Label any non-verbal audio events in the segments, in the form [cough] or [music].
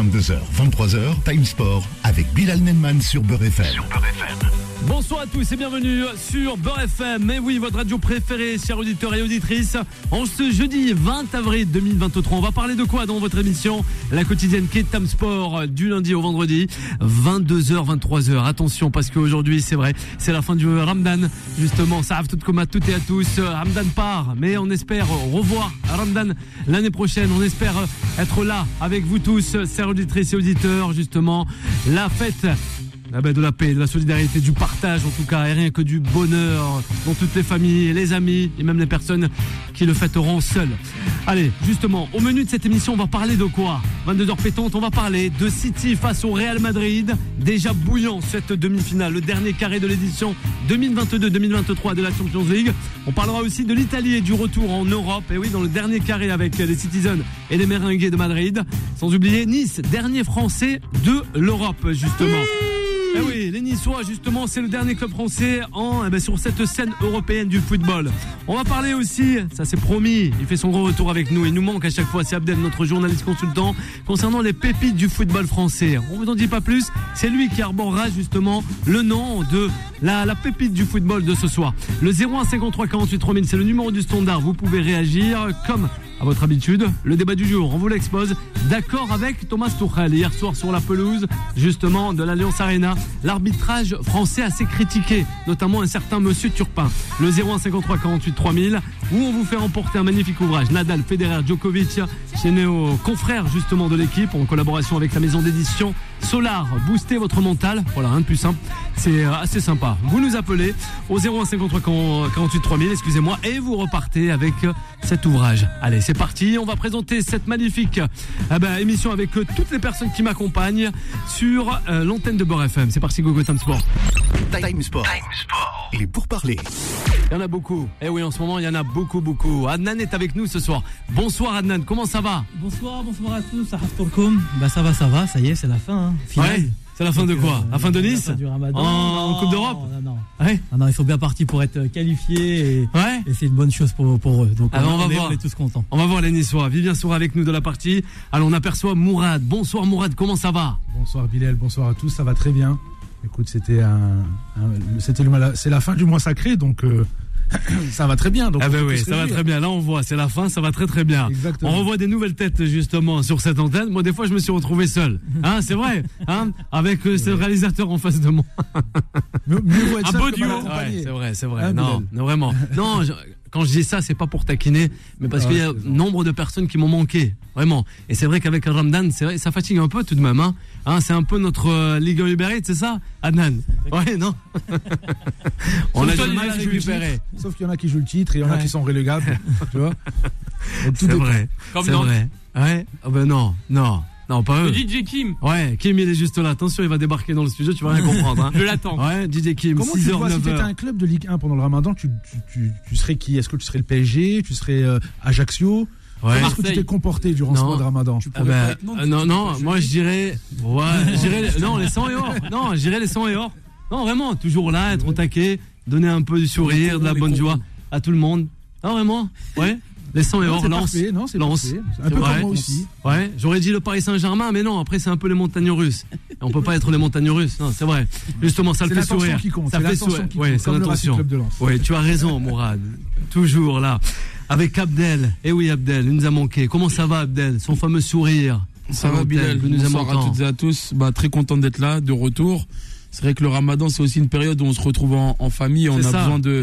22h, 23h, Time Sport avec Bilal Nenman sur Beurre FM. Bonsoir à tous et bienvenue sur Beurre FM. Mais oui, votre radio préférée, chers auditeurs et auditrices. En ce jeudi 20 avril 2023, on va parler de quoi dans votre émission La quotidienne qui Tam Sport du lundi au vendredi, 22h, 23h. Attention parce qu'aujourd'hui, c'est vrai, c'est la fin du Ramadan. Justement, ça tout comme à toutes et à tous. Ramadan part, mais on espère revoir Ramadan l'année prochaine. On espère être là avec vous tous, chers auditrices et auditeurs. Justement, la fête ah ben, de la paix, de la solidarité, du partage en tout cas, et rien que du bonheur dans toutes les familles, les amis et même les personnes qui le fêteront seuls. Allez, justement, au menu de cette émission, on va parler de quoi? 22h pétantes, on va parler de City face au Real Madrid, déjà bouillant cette demi-finale, le dernier carré de l'édition 2022-2023 de la Champions League. On parlera aussi de l'Italie et du retour en Europe, et oui, dans le dernier carré avec les Citizens et les Merengues de Madrid, sans oublier Nice, dernier français de l'Europe, justement. Eh oui, les justement, c'est le dernier club français en, eh ben, sur cette scène européenne du football. On va parler aussi, ça c'est promis, il fait son gros retour avec nous. Il nous manque à chaque fois, c'est Abdel, notre journaliste consultant, concernant les pépites du football français. On vous en dit pas plus, c'est lui qui arborera justement le nom de la, la pépite du football de ce soir. Le 0153 48 3000, c'est le numéro du standard. Vous pouvez réagir comme à votre habitude, le débat du jour, on vous l'expose. D'accord avec Thomas Tuchel hier soir sur la pelouse, justement, de l'Alliance Arena. L'arbitrage français assez critiqué, notamment un certain monsieur Turpin. Le 0153 48 3000, où on vous fait remporter un magnifique ouvrage. Nadal, Federer, Djokovic, chez nos confrères justement de l'équipe, en collaboration avec la maison d'édition Solar. Booster votre mental, voilà, rien de plus simple. C'est euh, assez sympa. Vous nous appelez au 0153 48 3000, excusez-moi, et vous repartez avec euh, cet ouvrage. Allez, c'est parti. On va présenter cette magnifique eh ben, émission avec euh, toutes les personnes qui m'accompagnent sur l'antenne de Bord FM. C'est parti, Gogo Time Sport. Time Sport. Il est pour parler. Il y en a beaucoup. Eh oui, en ce moment, il y en a beaucoup, beaucoup. Adnan est avec nous ce soir. Bonsoir Adnan, comment ça va? Bonsoir, bonsoir à tous. Bah ça va, ça va. Ça y est, c'est la fin. Hein. Ouais. C'est la fin de quoi La fin de Nice du Ramadan. En, Coupe d'Europe Non, non. Ouais. non, il faut bien partir pour être qualifié et, ouais. et c'est une bonne chose pour, pour eux. Donc Alors, on, on, va est, voir. on est tous contents. On va voir les Niçois. Vivien sera avec nous de la partie. Alors on aperçoit Mourad. Bonsoir Mourad, comment ça va? Bonsoir Bilal, bonsoir à tous, ça va très bien. Écoute, c'était un, un c'était le, c'est la fin du mois sacré, donc euh, [coughs] ça va très bien. Donc ah ben oui, ça va très bien. Là, on voit, c'est la fin, ça va très très bien. Exactement. On revoit des nouvelles têtes justement sur cette antenne. Moi, des fois, je me suis retrouvé seul. [laughs] Hein, c'est vrai. Hein, avec euh, ce réalisateur en face de moi. Mieux, mieux Un beau duo. Ouais, c'est vrai, c'est vrai. Non, non, vraiment. Non, je- quand je dis ça, c'est pas pour taquiner, mais parce Ah, qu'il y a nombre de personnes qui m'ont manqué, vraiment. Et c'est vrai qu'avec un Ramadan, c'est vrai, ça fatigue un peu tout de même. Hein. Hein, c'est un peu notre euh, Ligue 1 Uber Eats, c'est ça, Adnan? Ouais, non? [laughs] On a du mal à récupérer. Sauf qu'il y en a qui jouent le titre et il y en a Ouais. qui sont relégables. tu vois [laughs] C'est vrai. Comme C'est vrai. Ouais. Ah ben non, non, non, pas eux. Le DJ Kim, Ouais, Kim il est juste là. Attention, il va débarquer dans le studio, tu vas rien comprendre. Hein. [laughs] je l'attends. Ouais, DJ Kim, Comment tu 6h, vois si tu étais 9h. un club de Ligue 1 pendant le Ramadan, tu, tu, tu, tu serais qui? Est-ce que tu serais le PSG Tu serais euh, Ajaccio? Ouais. Comment est-ce que tu t'es comporté durant ce mois de Ramadan? Ah ben, euh, non, non, moi je dirais, ouais, non, les 100 et or. Non, je dirais les 100 et or. Non, vraiment, toujours là, être au taquet, donner un peu du sourire, de la bonne joie à tout le monde. Non, vraiment, ouais. Les 100 et Non, or, c'est lance. parfait, non, c'est. Un peu vrai. comme moi aussi. Ouais, j'aurais dit le Paris Saint-Germain, mais non, après c'est un peu les montagnes russes. Et on peut pas être les montagnes russes, non, c'est vrai. Justement, ça le C'est fait l'attention sourire. qui compte, Ça c'est fait sourire. Ouais, c'est l'attention. Lens. Ouais, tu as raison, Mourad. Toujours là. Avec Abdel. Eh oui, Abdel, il nous a manqué. Comment ça va, Abdel? Son fameux sourire. Ça va Bilal, que nous bonsoir à toutes et à tous. Bah, très content d'être là, de retour. C'est vrai que le ramadan, c'est aussi une période où on se retrouve en, en famille, on a ça, besoin de,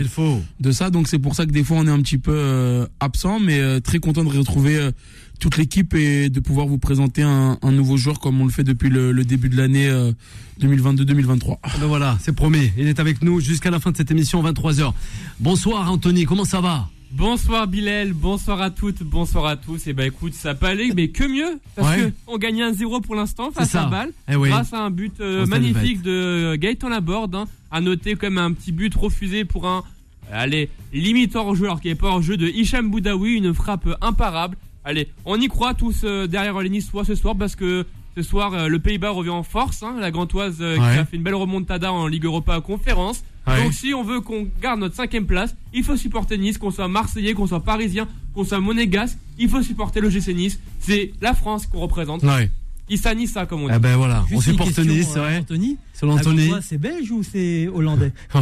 de ça. Donc c'est pour ça que des fois on est un petit peu euh, absent, mais euh, très content de retrouver euh, toute l'équipe et de pouvoir vous présenter un, un nouveau joueur comme on le fait depuis le, le début de l'année euh, 2022-2023. Ben voilà, c'est promis. Il est avec nous jusqu'à la fin de cette émission, 23h. Bonsoir, Anthony. Comment ça va? Bonsoir Bilal, bonsoir à toutes, bonsoir à tous. Et bah écoute, ça peut aller, mais que mieux, parce Ouais. que on gagne un 0 pour l'instant face à Bâle, Eh oui. grâce à un but euh, magnifique de Gaëtan Laborde. Hein. À noter même un petit but refusé pour un, allez, limite hors jeu, alors qu'il n'est pas hors jeu de Hicham Boudaoui, une frappe imparable. Allez, on y croit tous euh, derrière les Niçois ce soir parce que ce soir euh, le Pays-Bas revient en force, hein, la Gantoise euh, Ouais. qui a fait une belle remontada en Ligue Europa à conférence. Ouais. Donc si on veut qu'on garde notre cinquième place, il faut supporter Nice, qu'on soit marseillais, qu'on soit parisien, qu'on soit monégasque, il faut supporter le GC Nice. C'est la France qu'on représente. Ouais. Issa Nissa, comme on dit. Ah ben voilà, on Juste supporte Nice, euh, ouais. Anthony, Selon Anthony. C'est belge ou c'est hollandais [laughs]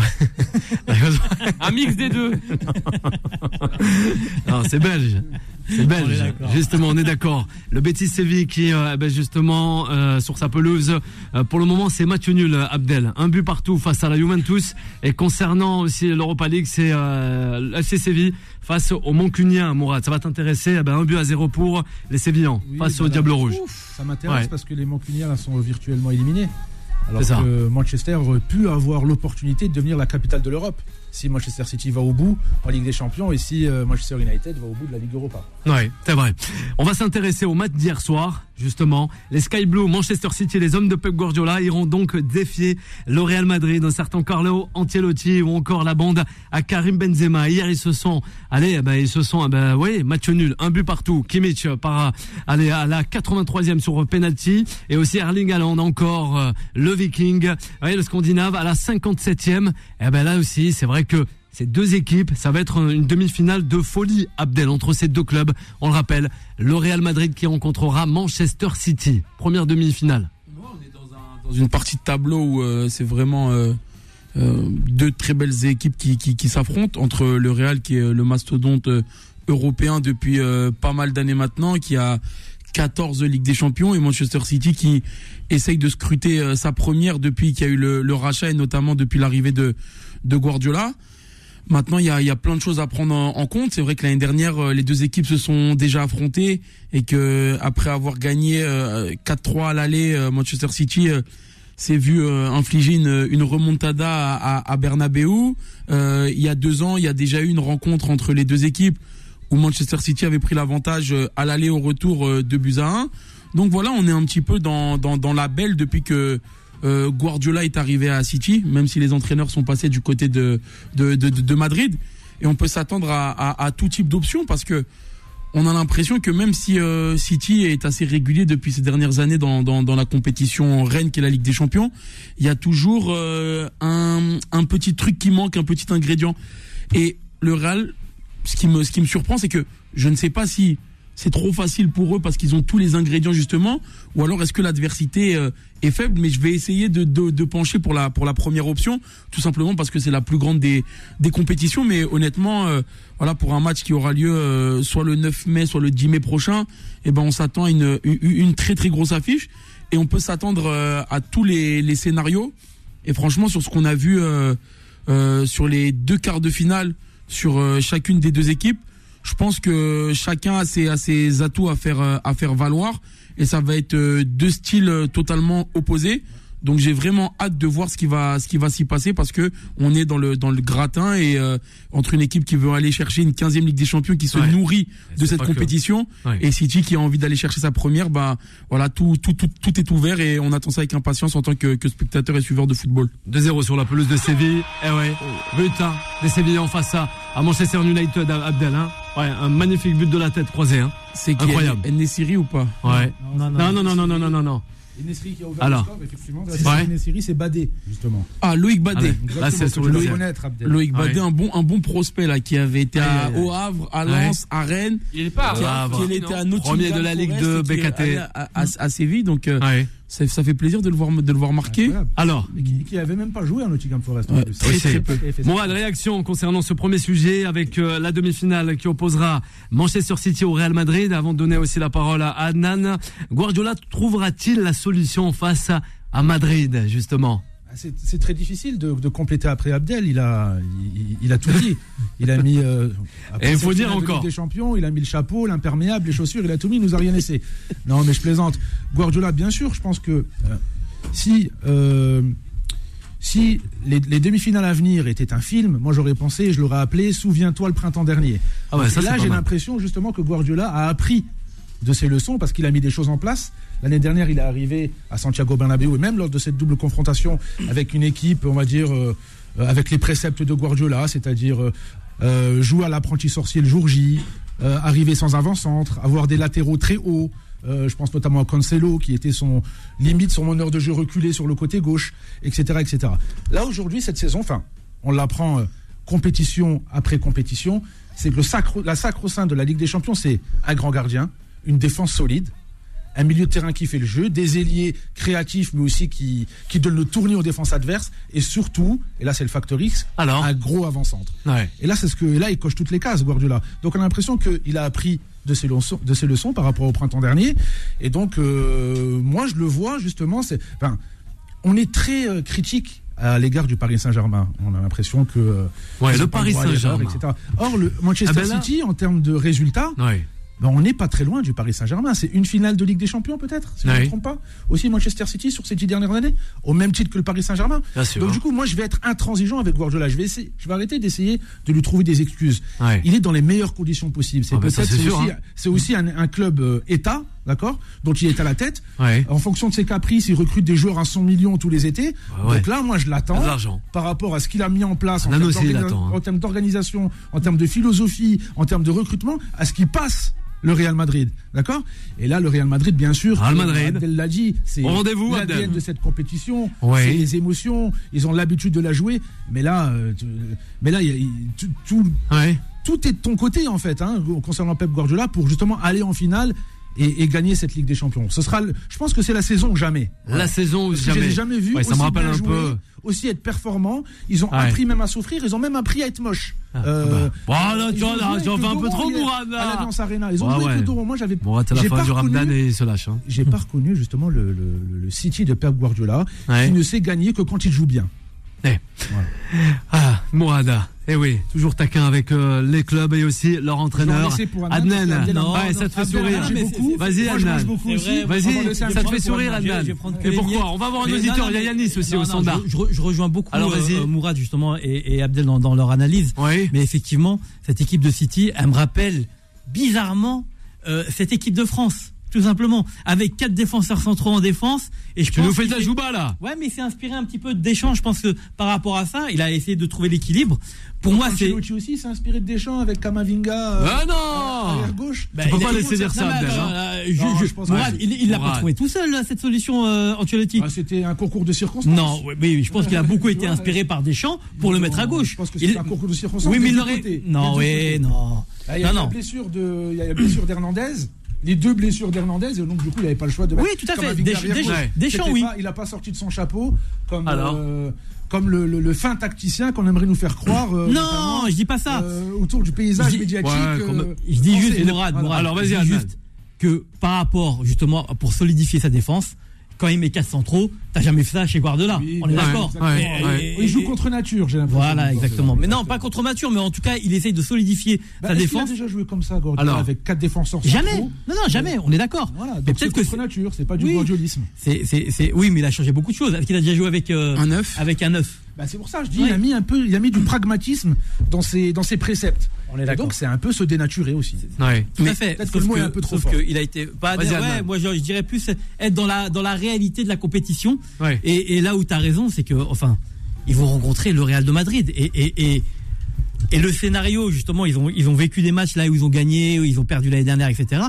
Un mix des deux. [laughs] Non, c'est belge. C'est On est belge. d'accord. Justement, on est d'accord. Le Betis Séville qui, euh, eh ben, justement, euh, sur sa pelouse, euh, pour le moment, c'est match nul, euh, Abdel. Un but partout face à la Juventus. Et concernant aussi l'Europa League, c'est euh, l'FC Séville face au Moncunien, Mourad. Ça va t'intéresser. Eh ben, un but à zéro pour les Sévillans Oui, face bah au là, Diable Rouge. Ça m'intéresse Ouais. parce que les Mancuniens là, sont virtuellement éliminés. Alors ça. que Manchester aurait pu avoir l'opportunité de devenir la capitale de l'Europe si Manchester City va au bout en Ligue des Champions et si euh, Manchester United va au bout de la Ligue Europa. Oui, c'est vrai. On va s'intéresser au match d'hier soir, justement. Les Sky Blue, Manchester City, les hommes de Pep Guardiola iront donc défier le Real Madrid, un certain Carlo Ancelotti ou encore la bande à Karim Benzema. Hier, ils se sont, allez, eh ben, ils se sont, ben, oui, match nul, un but partout. Kimmich par, allez, à la 83e sur penalty et aussi Erling Haaland encore euh, le Viking, oui, le Scandinave à la 57e. Eh ben là aussi, c'est vrai que ces deux équipes, ça va être une demi-finale de folie, Abdel, entre ces deux clubs. On le rappelle, le Real Madrid qui rencontrera Manchester City. Première demi-finale. on est dans, un- dans une partie de tableau où euh, c'est vraiment euh, euh, deux très belles équipes qui, s'affrontent entre le Real qui est le mastodonte européen depuis pas mal d'années maintenant, qui a 14 Ligues des Champions et Manchester City qui essaye de scruter sa première depuis qu'il y a eu le, le rachat et notamment depuis l'arrivée de, de Guardiola. Maintenant, il y a, y a plein de choses à prendre en, compte. C'est vrai que l'année dernière, euh, les deux équipes se sont déjà affrontées et que après avoir gagné euh, 4-3 à l'aller, euh, Manchester City euh, s'est vu euh, infliger une, remontada à, à, Bernabeu. Euh, il y a deux ans, il y a déjà eu une rencontre entre les deux équipes où Manchester City avait pris l'avantage euh, à l'aller au retour euh, de buts à 1. Donc voilà, on est un petit peu dans, dans, dans la belle depuis que euh, Guardiola est arrivé à City, même si les entraîneurs sont passés du côté de, de, de, Madrid. Et on peut s'attendre à, à, tout type d'options parce que on a l'impression que même si euh, City est assez régulier depuis ces dernières années dans, dans, dans la compétition reine qui est la Ligue des Champions, il y a toujours euh, un, un petit truc qui manque, un petit ingrédient. Et le Real, ce qui me, ce qui me surprend, c'est que je ne sais pas si c'est trop facile pour eux parce qu'ils ont tous les ingrédients justement, ou alors est-ce que l'adversité euh, est faible? Mais je vais essayer de, de, de pencher pour la, pour la première option, tout simplement parce que c'est la plus grande des, des compétitions. Mais honnêtement, euh, voilà, pour un match qui aura lieu euh, soit le 9 mai, soit le 10 mai prochain, eh ben on s'attend à une, une, très très grosse affiche et on peut s'attendre euh, à tous les, les scénarios. Et franchement, sur ce qu'on a vu sur les deux quarts de finale, sur chacune des deux équipes, je pense que chacun a ses, a ses atouts à faire, euh, à faire valoir. Et ça va être euh, deux styles euh, totalement opposés. Donc j'ai vraiment hâte de voir ce qui va ce qui va s'y passer parce que on est dans le dans le gratin et euh, entre une équipe qui veut aller chercher une 15e Ligue des Champions qui se Ouais. nourrit de cette que- compétition Ouais. et City qui a envie d'aller chercher sa première bah voilà tout tout tout tout est ouvert et on attend ça avec impatience en tant que, que spectateur et suiveur de football. 2-0 sur la pelouse de Séville. Eh ouais, but hein, des Sévillans face à, à Manchester United, Abdel. Hein. Ouais, un magnifique but de la tête croisée. Hein. C'est Incroyable. Nesiri ou pas Ouais. Non, Non, non, non, non, non, non, non, non. Nesri qui a ouvert Alors. le score, effectivement. Ouais. C'est Badé, justement. Ah Loïc Badé. Là, c'est sur que le. Loïc Badé, un bon un bon prospect là qui avait été à- au Havre, à Lens, à Rennes, Il est pas a- Ah, qui était à Premier de la Ligue de BKT. À, à, à Séville, donc euh, Ouais. Ça, ça fait plaisir de le voir de le voir marquer. Incroyable. Alors, qui, qui avait même pas joué à Nottingham Forest. Ouais, très, très peu. Réaction concernant ce premier sujet avec euh, la demi-finale qui opposera Manchester City au Real Madrid. Avant de donner aussi la parole à Adnan, Guardiola trouvera-t-il la solution face à, Madrid, justement? C'est très difficile de, de compléter après Abdel. Il a, il, il a tout dit. Il a mis. euh, Et il faut dire encore. Des champions, il a mis le chapeau, l'imperméable, les chaussures, il a tout mis. Il nous a rien laissé. Non, mais je plaisante. Guardiola, bien sûr. Je pense que euh, si. euh, si les, les demi-finales à venir étaient un film, moi j'aurais pensé, je l'aurais appelé Souviens-toi le printemps dernier. Ah ouais, ça, Et là, j'ai l'impression justement que Guardiola a appris de ses leçons parce qu'il a mis des choses en place. L'année dernière, il est arrivé à Santiago Bernabéu et même lors de cette double confrontation avec une équipe, on va dire, euh, avec les préceptes de Guardiola, c'est-à-dire euh, euh, jouer à l'apprenti sorcier le jour J, arriver sans avant-centre, avoir des latéraux très hauts. Je pense notamment à Cancelo, qui était son limite son meneur de jeu reculé sur le côté gauche, etc., etc. Là aujourd'hui, cette saison, enfin, on l'apprend euh, compétition après compétition, c'est que le sacre, la sacro-saint de la Ligue des Champions, c'est un grand gardien, une défense solide un milieu de terrain qui fait le jeu, des ailiers créatifs, mais aussi qui, qui donnent le tournis aux défenses adverses, et surtout, et là c'est le facteur X, Alors un gros avant-centre. Ouais. Et là, c'est ce que là, il coche toutes les cases, Guardiola. Donc, on a l'impression qu'il a appris de ses leçons, de ses leçons par rapport au printemps dernier. Et donc, euh, moi, je le vois justement. C'est, enfin, on est très euh, critique à l'égard du Paris Saint-Germain. On a l'impression que euh, Ouais, le Paris Saint-Germain. etc. Or, le Manchester Ah ben là- City, en termes de résultats, Ouais. Ben, on n'est pas très loin du Paris Saint-Germain. C'est une finale de Ligue des Champions, peut-être, si je ne Oui. me trompe pas. Aussi Manchester City sur ces dix dernières années, au même titre que le Paris Saint-Germain. Bien sûr. Donc du coup, moi, je vais être intransigeant avec Guardiola. Je vais essayer, je vais arrêter d'essayer de lui trouver des excuses. Il est dans les meilleures conditions possibles. C'est Ah ben peut-être aussi, hein. aussi un, un club euh, État, d'accord, dont il est à la tête. Ouais. En fonction de ses caprices, il recrute des joueurs à 100 millions tous les étés. Ouais, ouais. Donc là, moi, je l'attends par rapport à ce qu'il a mis en place en termes hein. en termes d'organisation, en termes de philosophie, en termes de recrutement, à ce qui passe le Real Madrid, d'accord? Et là, le Real Madrid, bien sûr, Real Madrid. Abdel l'a dit, c'est rendez-vous, l'ADN de cette compétition, Ouais. c'est les émotions, ils ont l'habitude de la jouer, mais là, euh, tu- mais là, y a- tout, tout, Ouais. tout est de ton côté en fait, hein, concernant Pep Guardiola, pour justement aller en finale et, et gagner cette Ligue des Champions. Ce sera, je pense que c'est la saison ou jamais. La saison ou jamais. les ai jamais vus Ouais, ça me rappelle bien un peu. Aussi être performants. Ils ont Ouais. appris même à souffrir. Ils ont même appris à être moches. Ah, Euh, bah. Voilà, tu vois, là, tu avec un peu trop, là. À l'Alliance Arena. Ils ont Ouais, joué avec ouais. le Doron. Moi, j'avais. Bon, la fin du Ramadan et se lâche. Hein. J'ai pas reconnu justement le, le- le- le City de Pep Guardiola Ouais. qui ne sait gagner que quand il joue bien. Ah, Mourada. Eh oui, toujours taquin avec euh, les clubs et aussi leur entraîneur. Adnan, Non, ouais, ça te fait sourire. c'est- Vas-y, Adnan. Vas-y, ça te fait sourire, Adnan. Et pourquoi. On va voir un auditeur. Il y a Yanis aussi au standard. Je, rejoins beaucoup Alors, euh, Mourad justement et, Abdel dans, leur analyse. Oui. Mais effectivement, cette équipe de City, elle me rappelle bizarrement euh, cette équipe de France, tout simplement, avec quatre défenseurs centraux en défense. Et je Tu pense nous fais ta jouba là. Ouais, mais c'est inspiré un petit peu de Deschamps. Je pense que par rapport à ça, il a essayé de trouver l'équilibre. Pour moi, c'est. Ancelotti aussi s'est inspiré de Deschamps avec Kamavinga. euh, Ah non arrière gauche. Bah, Tu peux il pas a- laisser dire ça, mais il l'a pas trouvé tout seul, là, cette solution, euh, Ancelotti. Ah, C'était un concours de circonstances. Non, oui, oui, je pense qu'il a beaucoup [laughs] été inspiré par Deschamps pour le mettre à gauche. Je pense que Il- c'est un concours de circonstances. Oui, mais il aurait. Non, oui, non. Il y a Non, la non. blessure de, il y a la blessure d'Hernandez, les deux blessures d'Hernandez, et donc du coup il n'avait pas le choix de. Oui, tout à fait. Desch- Desch-. Ouais. Deschamps, oui. pas- il n'a pas sorti de son chapeau comme Alors euh, comme le, le- le fin tacticien qu'on aimerait nous faire croire. euh, Non, je dis pas ça. euh, autour du paysage Je dis- médiatique. Ouais, Je dis français. juste, Mourad, Voilà. Mourad, Alors, vas-y, juste que par rapport, justement, pour solidifier sa défense, quand il met 4 centraux, t'as jamais fait ça chez Guardiola. Oui, On est ouais, d'accord. Ouais, ouais. Il joue contre nature, j'ai l'impression. Voilà, exactement. Mais non, pas contre Mature, mais en tout cas, il essaye de solidifier Bah, sa est-ce qu'il a défense. déjà joué comme ça, Guardiola, Alors. avec quatre défenseurs Jamais. centraux Non, non, jamais. On est d'accord. Voilà, Mais donc c'est peut-être que contre nature, c'est pas du Oui. guardiolisme. c'est, c'est, c'est, oui, mais il a changé beaucoup de choses. Est-ce qu'il a déjà joué avec euh, Un neuf. avec un 9 Bah, c'est pour ça, je dis, il a mis un peu, il a mis du pragmatisme dans ses, dans ses préceptes. On est donc c'est un peu se dénaturer aussi. Ouais. Tout Mais à fait. peut-être que le mot que, est un peu trop sauf fort. qu'il a été pas. Vas-y, ouais, moi je, je dirais plus être dans la dans la réalité de la compétition. Ouais. Et, et là où tu as raison, c'est que enfin, ils vont rencontrer le Real de Madrid et et, et et le scénario justement, ils ont ils ont vécu des matchs là où ils ont gagné, où ils ont perdu l'année dernière, etc.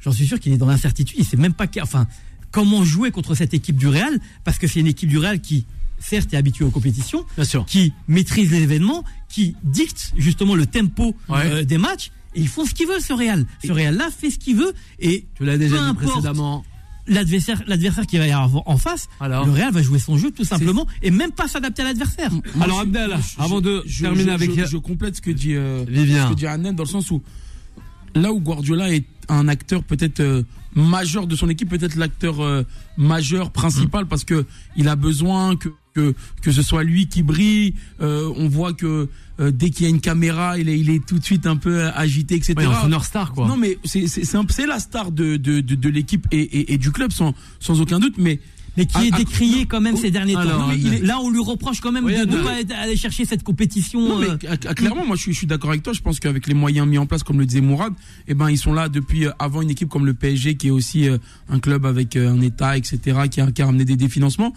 J'en suis sûr qu'il est dans l'incertitude. Il sait même pas, enfin, comment jouer contre cette équipe du Real parce que c'est une équipe du Real qui certes est habituée aux compétitions, Bien sûr. qui maîtrise les événements, qui dicte justement le tempo Ouais. euh, des matchs. Et ils font ce qu'ils veulent, ce Real. Ce Real-là fait ce qu'il veut. Et Tu l'as déjà peu dit importe précédemment. l'adversaire, l'adversaire qui va y avoir en face, Alors le Real va jouer son jeu tout simplement et même pas s'adapter à l'adversaire. Alors, Abdel, je- avant de je- terminer je- avec- je, je complète ce que dit euh, Vivien. ce que dit dans le sens où là où Guardiola est un acteur peut-être euh, majeur de son équipe, peut-être l'acteur euh, majeur principal Mm. parce que il a besoin que que, que ce soit lui qui brille. Euh, on voit que euh, dès qu'il y a une caméra, il est, il est tout de suite un peu euh, agité, etc. Ouais, entraîneur star, quoi. Non, mais c'est c'est c'est un- c'est la star de de, de, de l'équipe et, et, et du club sans sans aucun doute. Mais Mais qui Ah, est ah, décrié non, quand même oh, ces derniers temps. alors, Non, mais là, on lui reproche quand même Oui, de ne pas aller chercher cette compétition. Non, mais euh, cl- cl- clairement, moi, je suis, je suis d'accord avec toi. Je pense qu'avec les moyens mis en place, comme le disait Mourad, eh ben, ils sont là depuis euh, avant une équipe comme le PSG, qui est aussi euh, un club avec un État, etc., qui a, qui a ramené des, des financements.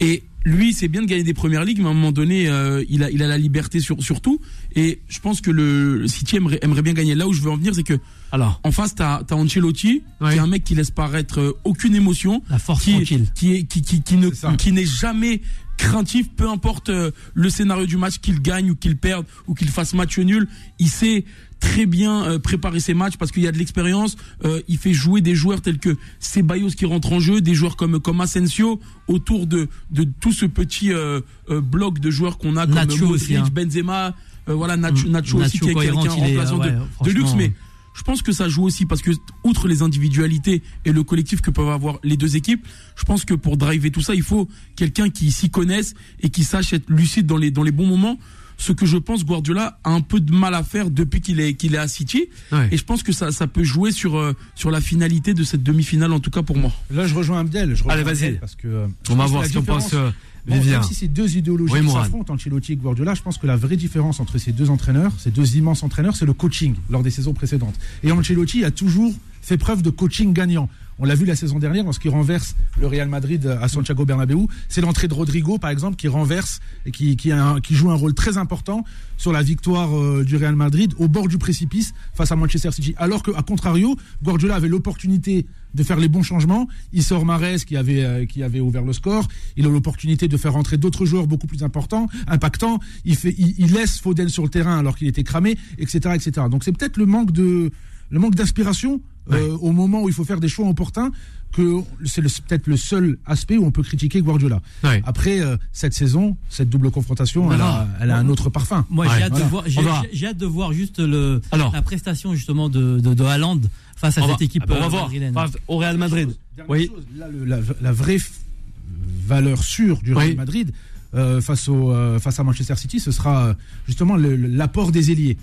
Et lui, c'est bien de gagner des premières ligues, mais à un moment donné, euh, il a, il a la liberté sur, sur tout. Et je pense que le, le City aimerait, aimerait bien gagner. Là où je veux en venir, c'est que Alors, en face, t'as as Ancelotti, qui est un mec qui laisse paraître euh, aucune émotion la force qui, tranquille. qui, est, qui, qui, qui ne, C'est ça. qui n'est jamais craintif, peu importe euh, le scénario du match, qu'il gagne ou qu'il perde ou qu'il fasse match nul, il sait très bien euh, préparer ses matchs parce qu'il y a de l'expérience. Euh, il fait jouer des joueurs tels que Ceballos qui rentre en jeu, des joueurs comme comme Asensio autour de de tout ce petit euh, euh, bloc de joueurs qu'on a comme Nacho Modric, aussi, hein. Benzema, euh, voilà Nacho, Mm. Nacho aussi qui est, qui est- qui est cohérent, un il est, remplaçant ouais, de, de luxe, mais je pense que ça joue aussi parce que outre les individualités et le collectif que peuvent avoir les deux équipes, je pense que pour driver tout ça, il faut quelqu'un qui s'y connaisse et qui sache être lucide dans les dans les bons moments. Ce que je pense Guardiola a un peu de mal à faire depuis qu'il est qu'il est à City Ouais. et je pense que ça ça peut jouer sur euh, sur la finalité de cette demi-finale en tout cas pour moi. Là, je rejoins Abdel. Je rejoins Allez, vas-y. Parce que, euh, On va voir ce différence- pense euh, Bon, même si c'est deux idéologies Oui, s'affrontent, Ancelotti et Guardiola, je pense que la vraie différence entre ces deux entraîneurs, ces deux immenses entraîneurs, c'est le coaching lors des saisons précédentes. Et Ancelotti a toujours fait preuve de coaching gagnant. On l'a vu la saison dernière lorsqu'il renverse le Real Madrid à Santiago Bernabéu. C'est l'entrée de Rodrigo, par exemple, qui renverse et qui, qui, joue un rôle très important sur la victoire euh, du Real Madrid au bord du précipice face à Manchester City. Alors qu'à contrario, Guardiola avait l'opportunité de faire les bons changements. Il sort Marez qui avait, euh, qui avait ouvert le score. Il a l'opportunité de faire rentrer d'autres joueurs beaucoup plus importants, impactants. Il, fait, il laisse Foden sur le terrain alors qu'il était cramé, etc., etc. Donc c'est peut-être le manque de le manque d'inspiration euh, au moment où il faut faire des choix opportuns que c'est peut-être le seul aspect où on peut critiquer Guardiola. Ouais. Après euh, cette saison, cette double confrontation, elle a, elle a un autre parfum. Moi, Ouais, j'ai hâte, voilà. de voir- va. hâte de juste le, Alors. la prestation justement de, de, de Haaland face à On cette va, équipe. on va euh, voir au Real Madrid. Dernière Oui. chose, là, le- la, la vraie valeur sûre du Real Oui. Madrid euh, face, au, euh, face à Manchester City, ce sera euh, justement l'apport des ailiers.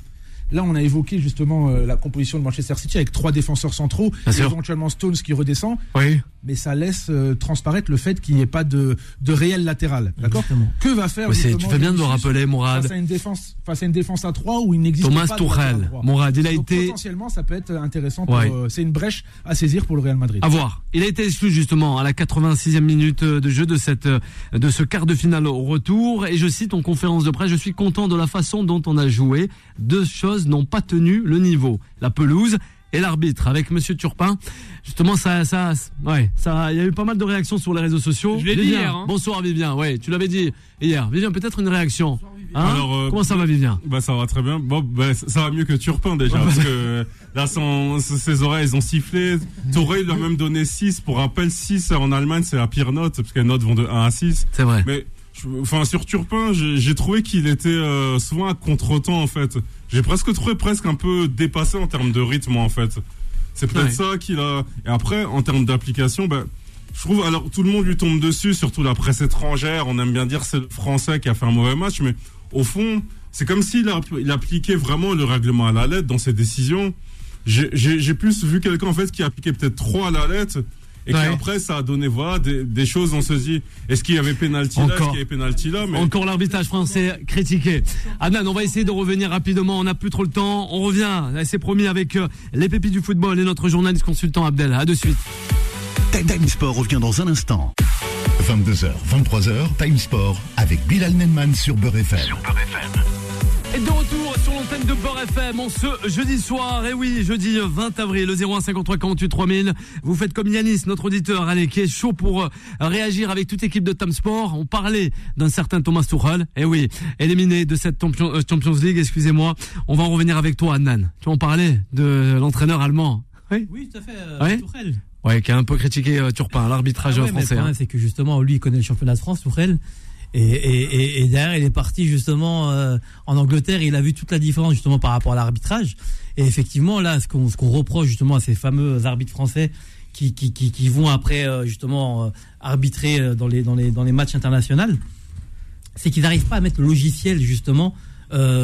Là, on a évoqué justement euh, la composition de Manchester City avec trois défenseurs centraux, sûr. éventuellement Stones qui redescend, Oui. mais ça laisse euh, transparaître le fait qu'il n'y ait pas de, de réel latéral. D'accord? Que va faire c'est- tu fais bien de le Vinicius rappeler, Mourad. face à une défense face à une défense à 3 où il n'existe Thomas pas Tuchel. droit. Mourad, il a Donc, été potentiellement ça peut être intéressant Ouais. euh, c'est une brèche à saisir pour le Real Madrid. À voir. Il a été exclu justement à la 86e minute de jeu de cette de ce quart de finale au retour et je cite en conférence de presse, je suis content de la façon dont on a joué. Deux choses n'ont pas tenu le niveau, la pelouse et l'arbitre avec monsieur Turpin. Justement ça ça ouais, ça il y a eu pas mal de réactions sur les réseaux sociaux. Je l'ai dit hier, hein. Bonsoir Vivien. Ouais, tu l'avais dit hier. Vivien, peut-être une réaction. Hein Alors, euh, Comment ça va Vivien? Bah ça va très bien. Bon, bah, ça va mieux que Turpin déjà parce que là son, ses oreilles elles ont sifflé. Touré il lui a même donné 6 pour rappel 6 en Allemagne c'est la pire note parce que les notes vont de 1 à 6. C'est vrai. Mais enfin sur Turpin j'ai trouvé qu'il était euh, souvent à contre-temps en fait. J'ai presque trouvé presque un peu dépassé en termes de rythme en fait. C'est peut-être Ouais. ça qu'il a. Et après en termes d'application bah je trouve, alors tout le monde lui tombe dessus, surtout la presse étrangère. On aime bien dire c'est le français qui a fait un mauvais match, mais au fond, c'est comme s'il appliquait vraiment le règlement à la lettre dans ses décisions. J'ai plus vu quelqu'un en fait qui appliquait peut-être trop à la lettre et Ouais. qui après ça a donné voilà des, des choses. On se dit, est-ce qu'il y avait pénalty là, est-ce Encore. qu'il y avait pénalty là, mais Encore l'arbitrage français critiqué. Adnan, on va essayer de revenir rapidement. On n'a plus trop le temps. On revient, c'est promis, avec euh, les pépites du football et notre journaliste consultant Abdel. À de suite. Time Sport revient dans un instant. 22h, 23h, Time Sport avec Bilal Nenman sur Beurre FM. Et de retour sur de FM en ce jeudi soir. Et oui, jeudi 20 avril, le 01 53 48 3000. Vous faites comme Yanis, notre auditeur, allez, qui est chaud pour euh, réagir avec toute l'équipe de Tam Sport. On parlait d'un certain Thomas Tuchel. Et oui, éliminé de cette Champions, euh, Champions League, excusez-moi. On va en revenir avec toi, Adnan. Tu en parlais de l'entraîneur allemand. Oui. Oui, tout à fait. euh, Ouais. Tuchel. Ouais, qui a un peu critiqué euh, Turpin, l'arbitrage Ah ouais, français. le problème, hein. c'est que justement, lui, il connaît le championnat de France, Tourelle. Et, et, et, derrière, il est parti justement euh, en Angleterre. Il a vu toute la différence justement par rapport à l'arbitrage. Et effectivement, là, ce qu'on qu'on reproche justement à ces fameux arbitres français qui, qui, qui, qui vont après euh, justement euh, arbitrer dans les, dans, les, dans les matchs internationaux, c'est qu'ils n'arrivent pas à mettre le logiciel justement.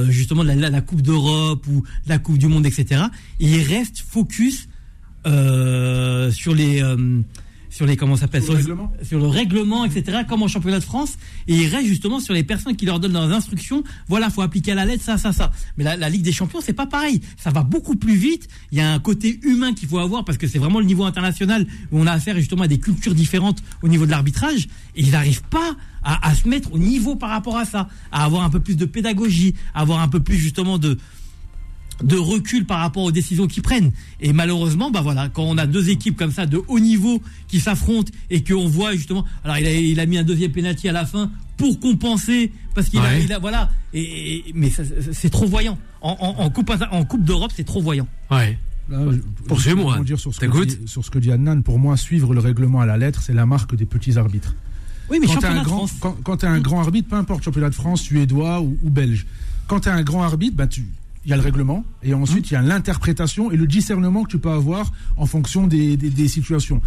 justement la, la- Coupe d'Europe ou la Coupe du Monde, etc. Et ils restent focus sur les sur les comment ça s'appelle Sur le sur, règlement sur le règlement, etc. Comme en championnat de France, et ils restent justement sur les personnes qui leur donnent leurs instructions. Voilà, faut appliquer à la lettre ça, ça, ça. Mais la, la Ligue des Champions, c'est pas pareil. Ça va beaucoup plus vite. Il y a un côté humain qu'il faut avoir parce que c'est vraiment le niveau international où on a affaire justement à des cultures différentes au niveau de l'arbitrage. Et ils n'arrivent pas à, à se mettre au niveau par rapport à ça, à avoir un peu plus de pédagogie, à avoir un peu plus justement de de recul par rapport aux décisions qu'ils prennent. Et malheureusement, bah voilà, quand on a deux équipes comme ça de haut niveau qui s'affrontent et qu'on voit justement, alors il a, il a mis un deuxième penalty à la fin pour compenser parce qu'il a, Ouais. il a- voilà, et, et- mais c'est trop voyant. En, en- en coupe en coupe d'Europe, c'est trop voyant. Ouais. Là, je- Poursuivez, je vais Mourad. rebondir sur ce, que T'écoutes dit, sur ce que dit Adnan. Pour moi, suivre le règlement à la lettre, c'est la marque des petits arbitres. Oui, mais quand tu championnat un de grand, France. quand, quand t'es un grand arbitre, peu importe championnat de France, suédois ou, ou belge, quand tu es un grand arbitre, bah, tu il y a le règlement et ensuite il y a l'interprétation et le discernement que tu peux avoir en fonction des, des- des situations.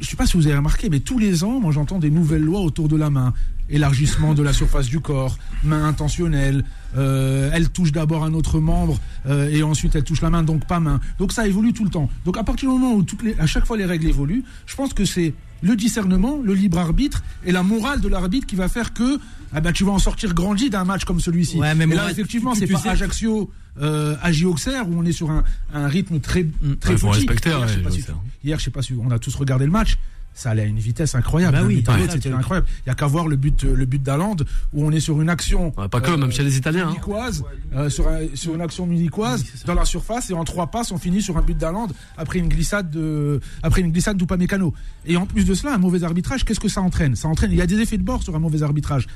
Je sais pas si vous avez remarqué, mais tous les ans, moi j'entends des nouvelles lois autour de la main. Élargissement de la surface du corps, main intentionnelle, euh, elle touche d'abord un autre membre euh, et ensuite elle touche la main, donc pas main. Donc ça évolue tout le temps. Donc à partir du moment où toutes les, à chaque fois les règles évoluent, je pense que c'est le discernement, le libre arbitre et la morale de l'arbitre qui va faire que ah ben, tu vas en sortir grandi d'un match comme celui-ci. Ouais, mais et là effectivement c'est pas sais- Ajaccio, euh, AJ Auxerre où on est sur un, un rythme très très Ouais, respecter, Hier, ouais, je sais pas si-. Hier, je sais pas si on a tous regardé le match. Ça allait à une vitesse incroyable. Bah oui, ouais. c'était incroyable. Il y a qu'à voir le but, le but d'Aland où on est sur une action. Ouais, pas que, même chez les Italiens, hein. euh, sur, un- sur une action munichoise dans la surface et en trois passes, on finit sur un but d'Aland après une glissade de, après une glissade d'Upamecano. Et en plus de cela, un mauvais arbitrage, qu'est-ce que ça entraîne? Ça entraîne. Il y a des effets de bord sur un mauvais arbitrage.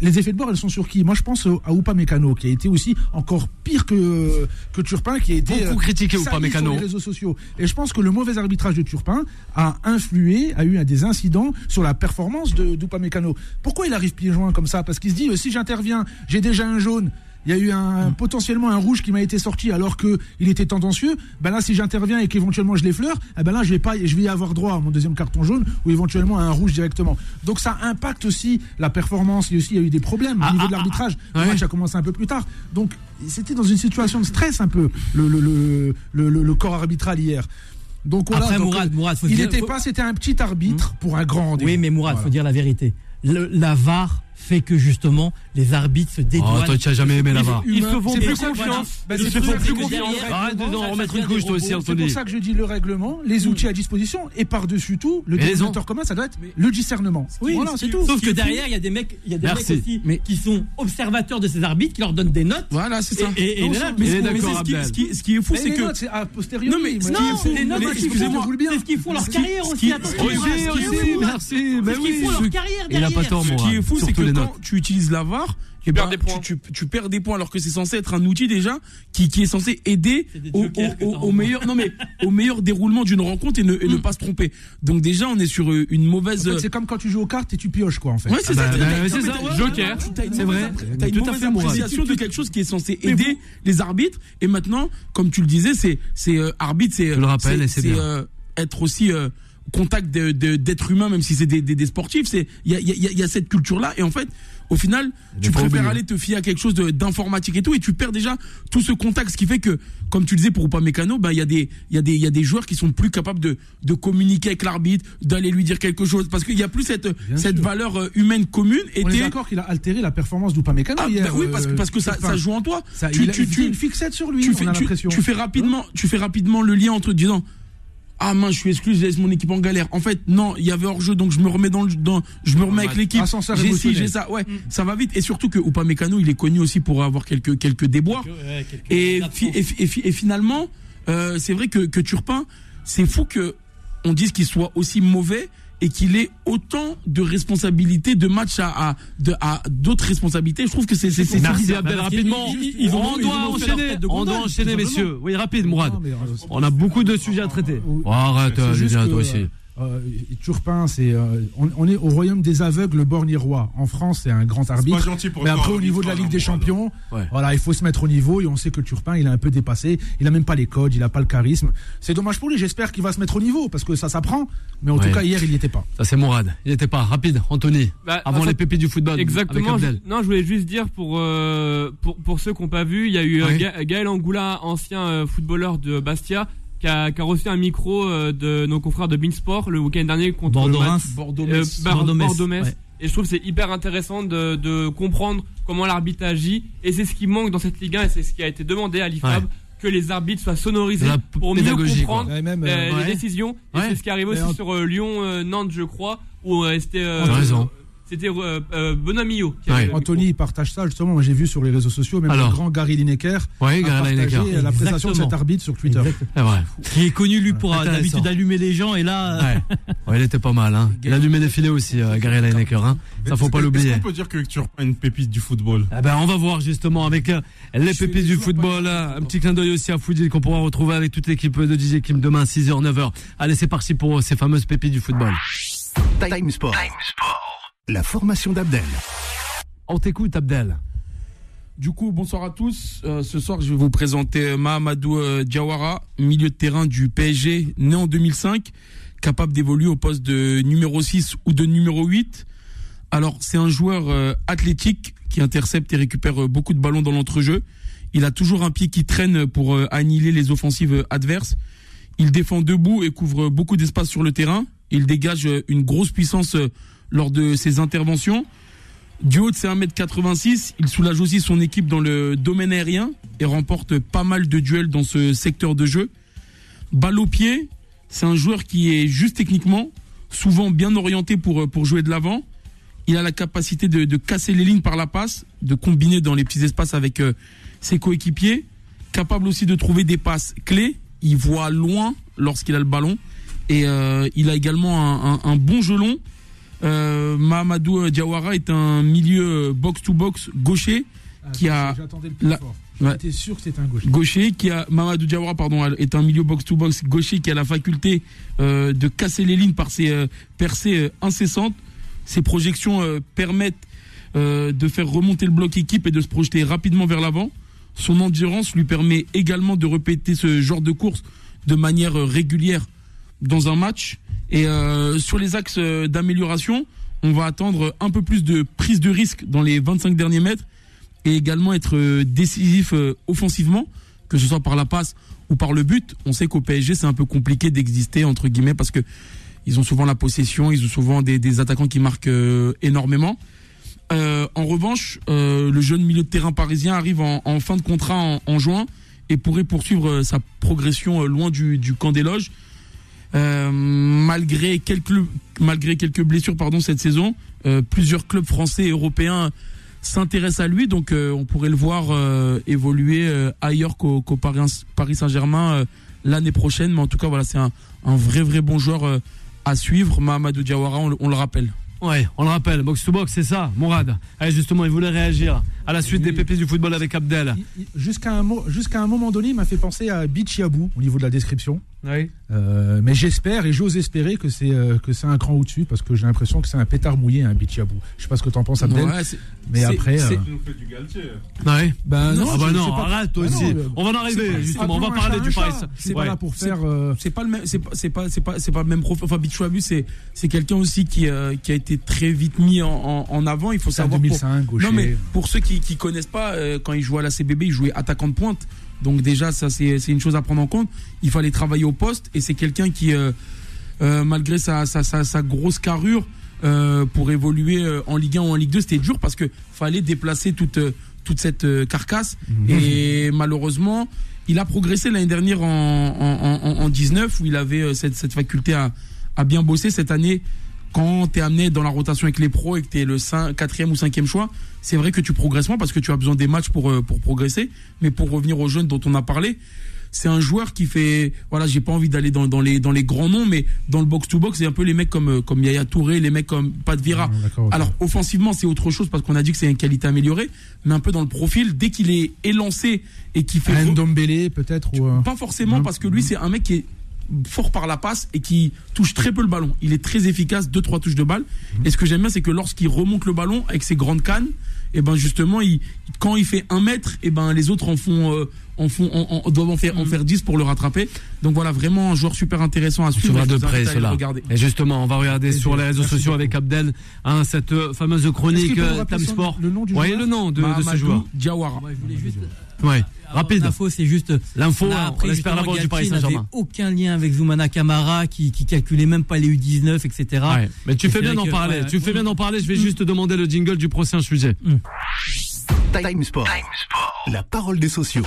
Les effets de bord, elles sont sur qui? Moi, je pense à Upamecano, qui a été aussi encore pire que, que Turpin, qui a été Beaucoup euh, critiqué, sali Upamecano. sur les réseaux sociaux. Et je pense que le mauvais arbitrage de Turpin a influé, a eu un des incidents sur la performance de d'Upamecano. Pourquoi il arrive pieds joints comme ça? Parce qu'il se dit, euh, si j'interviens, j'ai déjà un jaune. Il y a eu un, potentiellement un rouge qui m'a été sorti alors que il était tendancieux. Ben là, si j'interviens et qu'éventuellement je l'effleure, eh ben là, je vais pas, je vais y avoir droit à mon deuxième carton jaune ou éventuellement à un rouge directement. Donc ça impacte aussi la performance. Et aussi, il y a eu des problèmes au Ah, niveau ah, de l'arbitrage. Le ouais. match a commencé un peu plus tard. Donc c'était dans une situation de stress un peu le, le, le, le, le- le corps arbitral hier. Donc voilà. Après, donc, Mourad, euh, Mourad, faut il dire- n'était faut- pas, c'était un petit arbitre pour un grand rendez-vous. Oui, mais Mourad, Voilà. faut dire la vérité. Le- la VAR fait que justement les arbitres se dédouanent. Oh, toi, tu as jamais aimé la VAR. Ils se font C'est plus confiance. Bah, Ils c'est se pour font ça plus que confiance. Arrête de remettre une couche, toi aussi, C'est Anthony. pour ça que je dis le règlement, les outils à disposition et par-dessus tout, le dénominateur commun, ça doit être le discernement. Oui, voilà, c'est tout. Sauf que derrière, il y a des mecs, il y a des Merci. mecs aussi Mais- qui sont observateurs de ces arbitres, qui leur donnent des notes. Voilà, c'est ça. Et, là, mais ce qu'on- d'accord, mais c'est ce qui- est fou, c'est les que. notes, c'est a posteriori. Non, mais les notes, excusez-moi, c'est ce qu'ils font leur carrière aussi. C'est merci. C'est Mais ce qu'ils oui, font leur carrière Il a pas derrière. tort, Ce qui est fou, c'est que les quand notes. tu utilises la VAR, eh Tu ben, perds des points. Tu, tu- tu perds des points alors que c'est censé être un outil déjà qui, qui est censé aider des au, au- au en meilleur, non mais au meilleur déroulement d'une rencontre et ne, et ne pas se tromper. Donc déjà, on est sur euh, une mauvaise. En fait, c'est comme quand tu joues aux cartes et tu pioches, quoi, en fait. Ouais, c'est Ah ça. bah, bah, c'est non, ça, ouais. Joker. C'est vrai. T'as une Tout à mauvaise appréciation de quelque chose qui est censé aider les arbitres. Et maintenant, comme tu le disais, c'est c'est euh, arbitre, c'est Je le rappelle, c'est bien. euh, être aussi euh, contact d'êtres humains, même si c'est des, des, des sportifs. C'est il y a, y, a, il y a cette culture là. Et en fait, au final, tu préfères aller te fier à quelque chose d'informatique et tout, et tu perds déjà tout ce contact, ce qui fait que, comme tu le disais pour Upamecano, ben il y a des il y a des il y a des joueurs qui sont plus capables de de communiquer avec l'arbitre, d'aller lui dire quelque chose, parce qu'il y a plus cette cette sûr. valeur euh, humaine commune. Et On est d'accord qu'il a altéré la performance d'Upamecano ah, hier. bah oui, parce que, euh, parce que ça, joue en toi. Ça, tu, il a tu, fait tu, une fixette sur lui, tu on fais, a tu, l'impression. tu fais rapidement, tu fais rapidement le lien entre disant ah mince, je suis exclu, je laisse mon équipe en galère. En fait, non, il y avait hors jeu, donc je me remets dans le, dans, je me remets avec l'équipe. Ascenseur J'ai j'ai ça, ouais, ça va vite. Et surtout que Upamecano, il est connu aussi pour avoir quelques quelques déboires. Et, fi- et, fi- et, fi- et finalement, euh, c'est vrai que, que Turpin, c'est fou que on dise qu'il soit aussi mauvais et qu'il ait autant de responsabilités de match à, à, de- à d'autres responsabilités. Je trouve que c'est c'est c'est- rapidement. ils- ils ont- on ils doit ont enchaîner, on doit enchaîner, messieurs. Oui, rapide, Mourad. Euh, On a beaucoup de sujets à traiter. Oh, arrête, euh, Julien, toi aussi. Euh, Turpin, c'est, euh, on, on est au royaume des aveugles bornirois. En France, c'est un grand C'est arbitre. pas gentil pour Mais après, au niveau de la Ligue des. Champions, Ouais. voilà, il faut se mettre au niveau et on sait que Turpin, il est un peu dépassé. Il a même pas les codes, il a pas le charisme. C'est dommage pour lui. J'espère qu'il va se mettre au niveau parce que ça s'apprend. Mais en Ouais. tout cas, hier, il n'y était pas. Ça, c'est Mourad. Il était pas rapide. Anthony, Bah, avant les pépites du football. Exactement. Avec je- Abdel. non, je voulais juste dire pour euh, pour pour ceux qui n'ont pas vu, il y a eu Ouais. Ga- Gaël Angoula, ancien euh, footballeur de Bastia, qui a, qui a reçu un micro euh, de nos confrères de Beansport le week-end dernier contre. Bordeaux, euh, Bordeaux-Metz, Bordeaux-Metz. ouais. Et je trouve que c'est hyper intéressant de, de comprendre comment l'arbitre agit. Et c'est ce qui manque dans cette Ligue 1 et c'est ce qui a été demandé à l'IFAB. Ouais. Que les arbitres soient sonorisés pour mieux comprendre même, euh, les ouais. décisions. Et Ouais. c'est ce qui arrive aussi en- sur euh, Lyon-Nantes, je crois, où euh, c'était. C'était euh, euh, Benoît Millot. qui Ouais. Anthony il partage ça justement. Moi j'ai vu sur les réseaux sociaux, même Alors. le grand Gary Lineker Ouais, a Gary partagé Lineker. la prestation de cet arbitre sur Twitter. Exactement. C'est vrai. Qui est connu lui pour euh, Intéressant. d'habitude allumer les gens et là. euh, Ouais. [laughs] Ouais, il était pas mal. Hein. Il a allumé des filets aussi, euh, Gary Lineker. Hein. Ça, faut pas l'oublier. Est-ce qu'on peut dire que tu reprends une pépite du football? Eh ben, on va voir justement avec euh, les pépites du football. Un petit clin d'œil aussi à Foodie qu'on pourra retrouver avec toute l'équipe de DJ Kim demain 6h, 9h. Allez, c'est parti pour euh, ces fameuses pépites du football. Time Sport. La formation d'Abdel. On t'écoute, Abdel. Du coup, bonsoir à tous. Euh, ce soir, je vais vous présenter Mahamadou euh, Diawara, milieu de terrain du PSG, né en 2005, capable d'évoluer au poste de numéro 6 ou de numéro 8. Alors, c'est un joueur euh, athlétique qui intercepte et récupère euh, beaucoup de ballons dans l'entrejeu. Il a toujours un pied qui traîne pour euh, annihiler les offensives euh, adverses. Il défend debout et couvre beaucoup d'espace sur le terrain. Il dégage euh, une grosse puissance euh, lors de ses interventions. Du haut de ses 1m86, il soulage aussi son équipe dans le domaine aérien et remporte pas mal de duels dans ce secteur de jeu. Balle au pied, c'est un joueur qui est juste techniquement, souvent bien orienté pour, pour jouer de l'avant. Il a la capacité de, casser les lignes par la passe, de combiner dans les petits espaces avec euh, ses coéquipiers. Capable aussi de trouver des passes clés. Il voit loin lorsqu'il a le ballon. Et euh, il a également un bon gelon. Euh, Mahamadou Diawara est un milieu box-to-box gaucher Qui a- J'attendais le plus la- fort. Ouais. Sûr que c'était un gauche. gaucher qui a Mamadou Diawara pardon est un milieu box to box gaucher qui a la faculté euh, de casser les lignes par ses euh, percées euh, incessantes. Ses projections euh, permettent euh, de faire remonter le bloc équipe et de se projeter rapidement vers l'avant. Son endurance lui permet également de répéter ce genre de course de manière euh, régulière dans un match. Et euh, sur les axes euh, d'amélioration, on va attendre un peu plus de prise de risque dans les 25 derniers mètres et également être euh, décisif euh, offensivement, que ce soit par la passe ou par le but. On sait qu'au PSG, c'est un peu compliqué d'exister, entre guillemets, parce que ils ont souvent la possession, ils ont souvent des, attaquants qui marquent énormément. Euh, en revanche, euh, le jeune milieu de terrain parisien arrive en, fin de contrat en, juin et pourrait poursuivre sa progression loin du, du camp des loges. Euh, malgré quelques malgré quelques blessures pardon cette saison, euh, plusieurs clubs français et européens s'intéressent à lui, donc euh, on pourrait le voir euh, évoluer euh, ailleurs qu'au Paris, Paris Saint-Germain euh, l'année prochaine. Mais en tout cas, voilà, c'est un, un vrai vrai bon joueur euh, à suivre. Mahamadou Diawara, on, le- on le rappelle. Ouais, on le rappelle, box to box, c'est ça, Mourad. Allez, justement, il voulait réagir à la suite Oui. des pépites du football avec Abdel. Jusqu'à un, un moment donné, il m'a fait penser à Bichiabou au niveau de la description. Oui. Euh, mais j'espère et j'ose espérer que c'est euh, que c'est un cran au-dessus parce que j'ai l'impression que c'est un pétard mouillé, un Bichiabou. Je sais pas ce que t'en penses, Abdel. Ouais, mais après, c'est- euh, Tu nous fais du Galtier. Ouais? ben Non, ah bah je- non, c'est pas- arrête toi Ah aussi. non, mais- on va en arriver, justement. On va parler chat du Paris. C'est Ouais. pas là pour faire. euh, c'est pas le même c'est pas c'est pas c'est pas c'est pas le même profil enfin Bichouabu c'est c'est quelqu'un aussi qui euh, qui a été très vite mis en, en, en avant il faut savoir pour, 2005, gaucher. non mais pour ceux qui qui connaissent pas euh, quand il jouait à la CBB il jouait attaquant de pointe donc déjà ça c'est une chose à prendre en compte. Il fallait travailler au poste et c'est quelqu'un qui euh, euh, malgré sa, sa, sa, sa grosse carrure euh, pour évoluer en Ligue 1 ou en Ligue 2 c'était dur parce que fallait déplacer toute toute cette carcasse. Et malheureusement il a progressé l'année dernière en, en, en, en 19 où il avait cette, cette faculté à, à bien bosser. Cette année quand tu es amené dans la rotation avec les pros et que tu es le 5, 4e ou 5e choix, c'est vrai que tu progresses moins parce que tu as besoin des matchs pour, euh, pour progresser. Mais pour revenir aux jeunes dont on a parlé, c'est un joueur qui fait. Voilà, j'ai pas envie d'aller dans, dans, les, dans les grands noms, mais dans le box-to-box, c'est un peu les mecs comme, euh, comme Yaya Touré, les mecs comme Pat Vira. Ah, d'accord, ok. Alors, offensivement, c'est autre chose parce qu'on a dit que c'est une qualité améliorée, mais un peu dans le profil, dès qu'il est élancé et qu'il fait. Alain Dombélé peut-être ou. euh, Pas forcément parce que lui c'est un mec qui est fort par la passe et qui touche très peu le ballon. Il est très efficace, deux trois touches de balle. Et ce que j'aime bien c'est que lorsqu'il remonte le ballon avec ses grandes cannes, et ben justement il quand il fait un mètre, et ben les autres en font euh, en font en, en- doivent en faire en faire 10 pour le rattraper. Donc voilà vraiment un joueur super intéressant à suivre. de vous près cela. Et justement, on va regarder sur les réseaux sociaux avec Abdel hein, cette euh, fameuse chronique euh, Tam Sport. le nom du Ouais, joueur le nom de, de ce joueur. Diawara. Ouais, je voulais juste. Ouais. Alors, Rapide. L'info, c'est juste. L'info, on après, espère la justement, du Paris Saint-Germain. aucun lien avec Zoumana Camara qui, qui calculait même pas les U19, etc. Ouais. Mais tu Et fais bien d'en parler. ouais, tu fais bien d'en parler. Je vais juste te demander le jingle du prochain sujet. Time Sport. La parole des sociaux.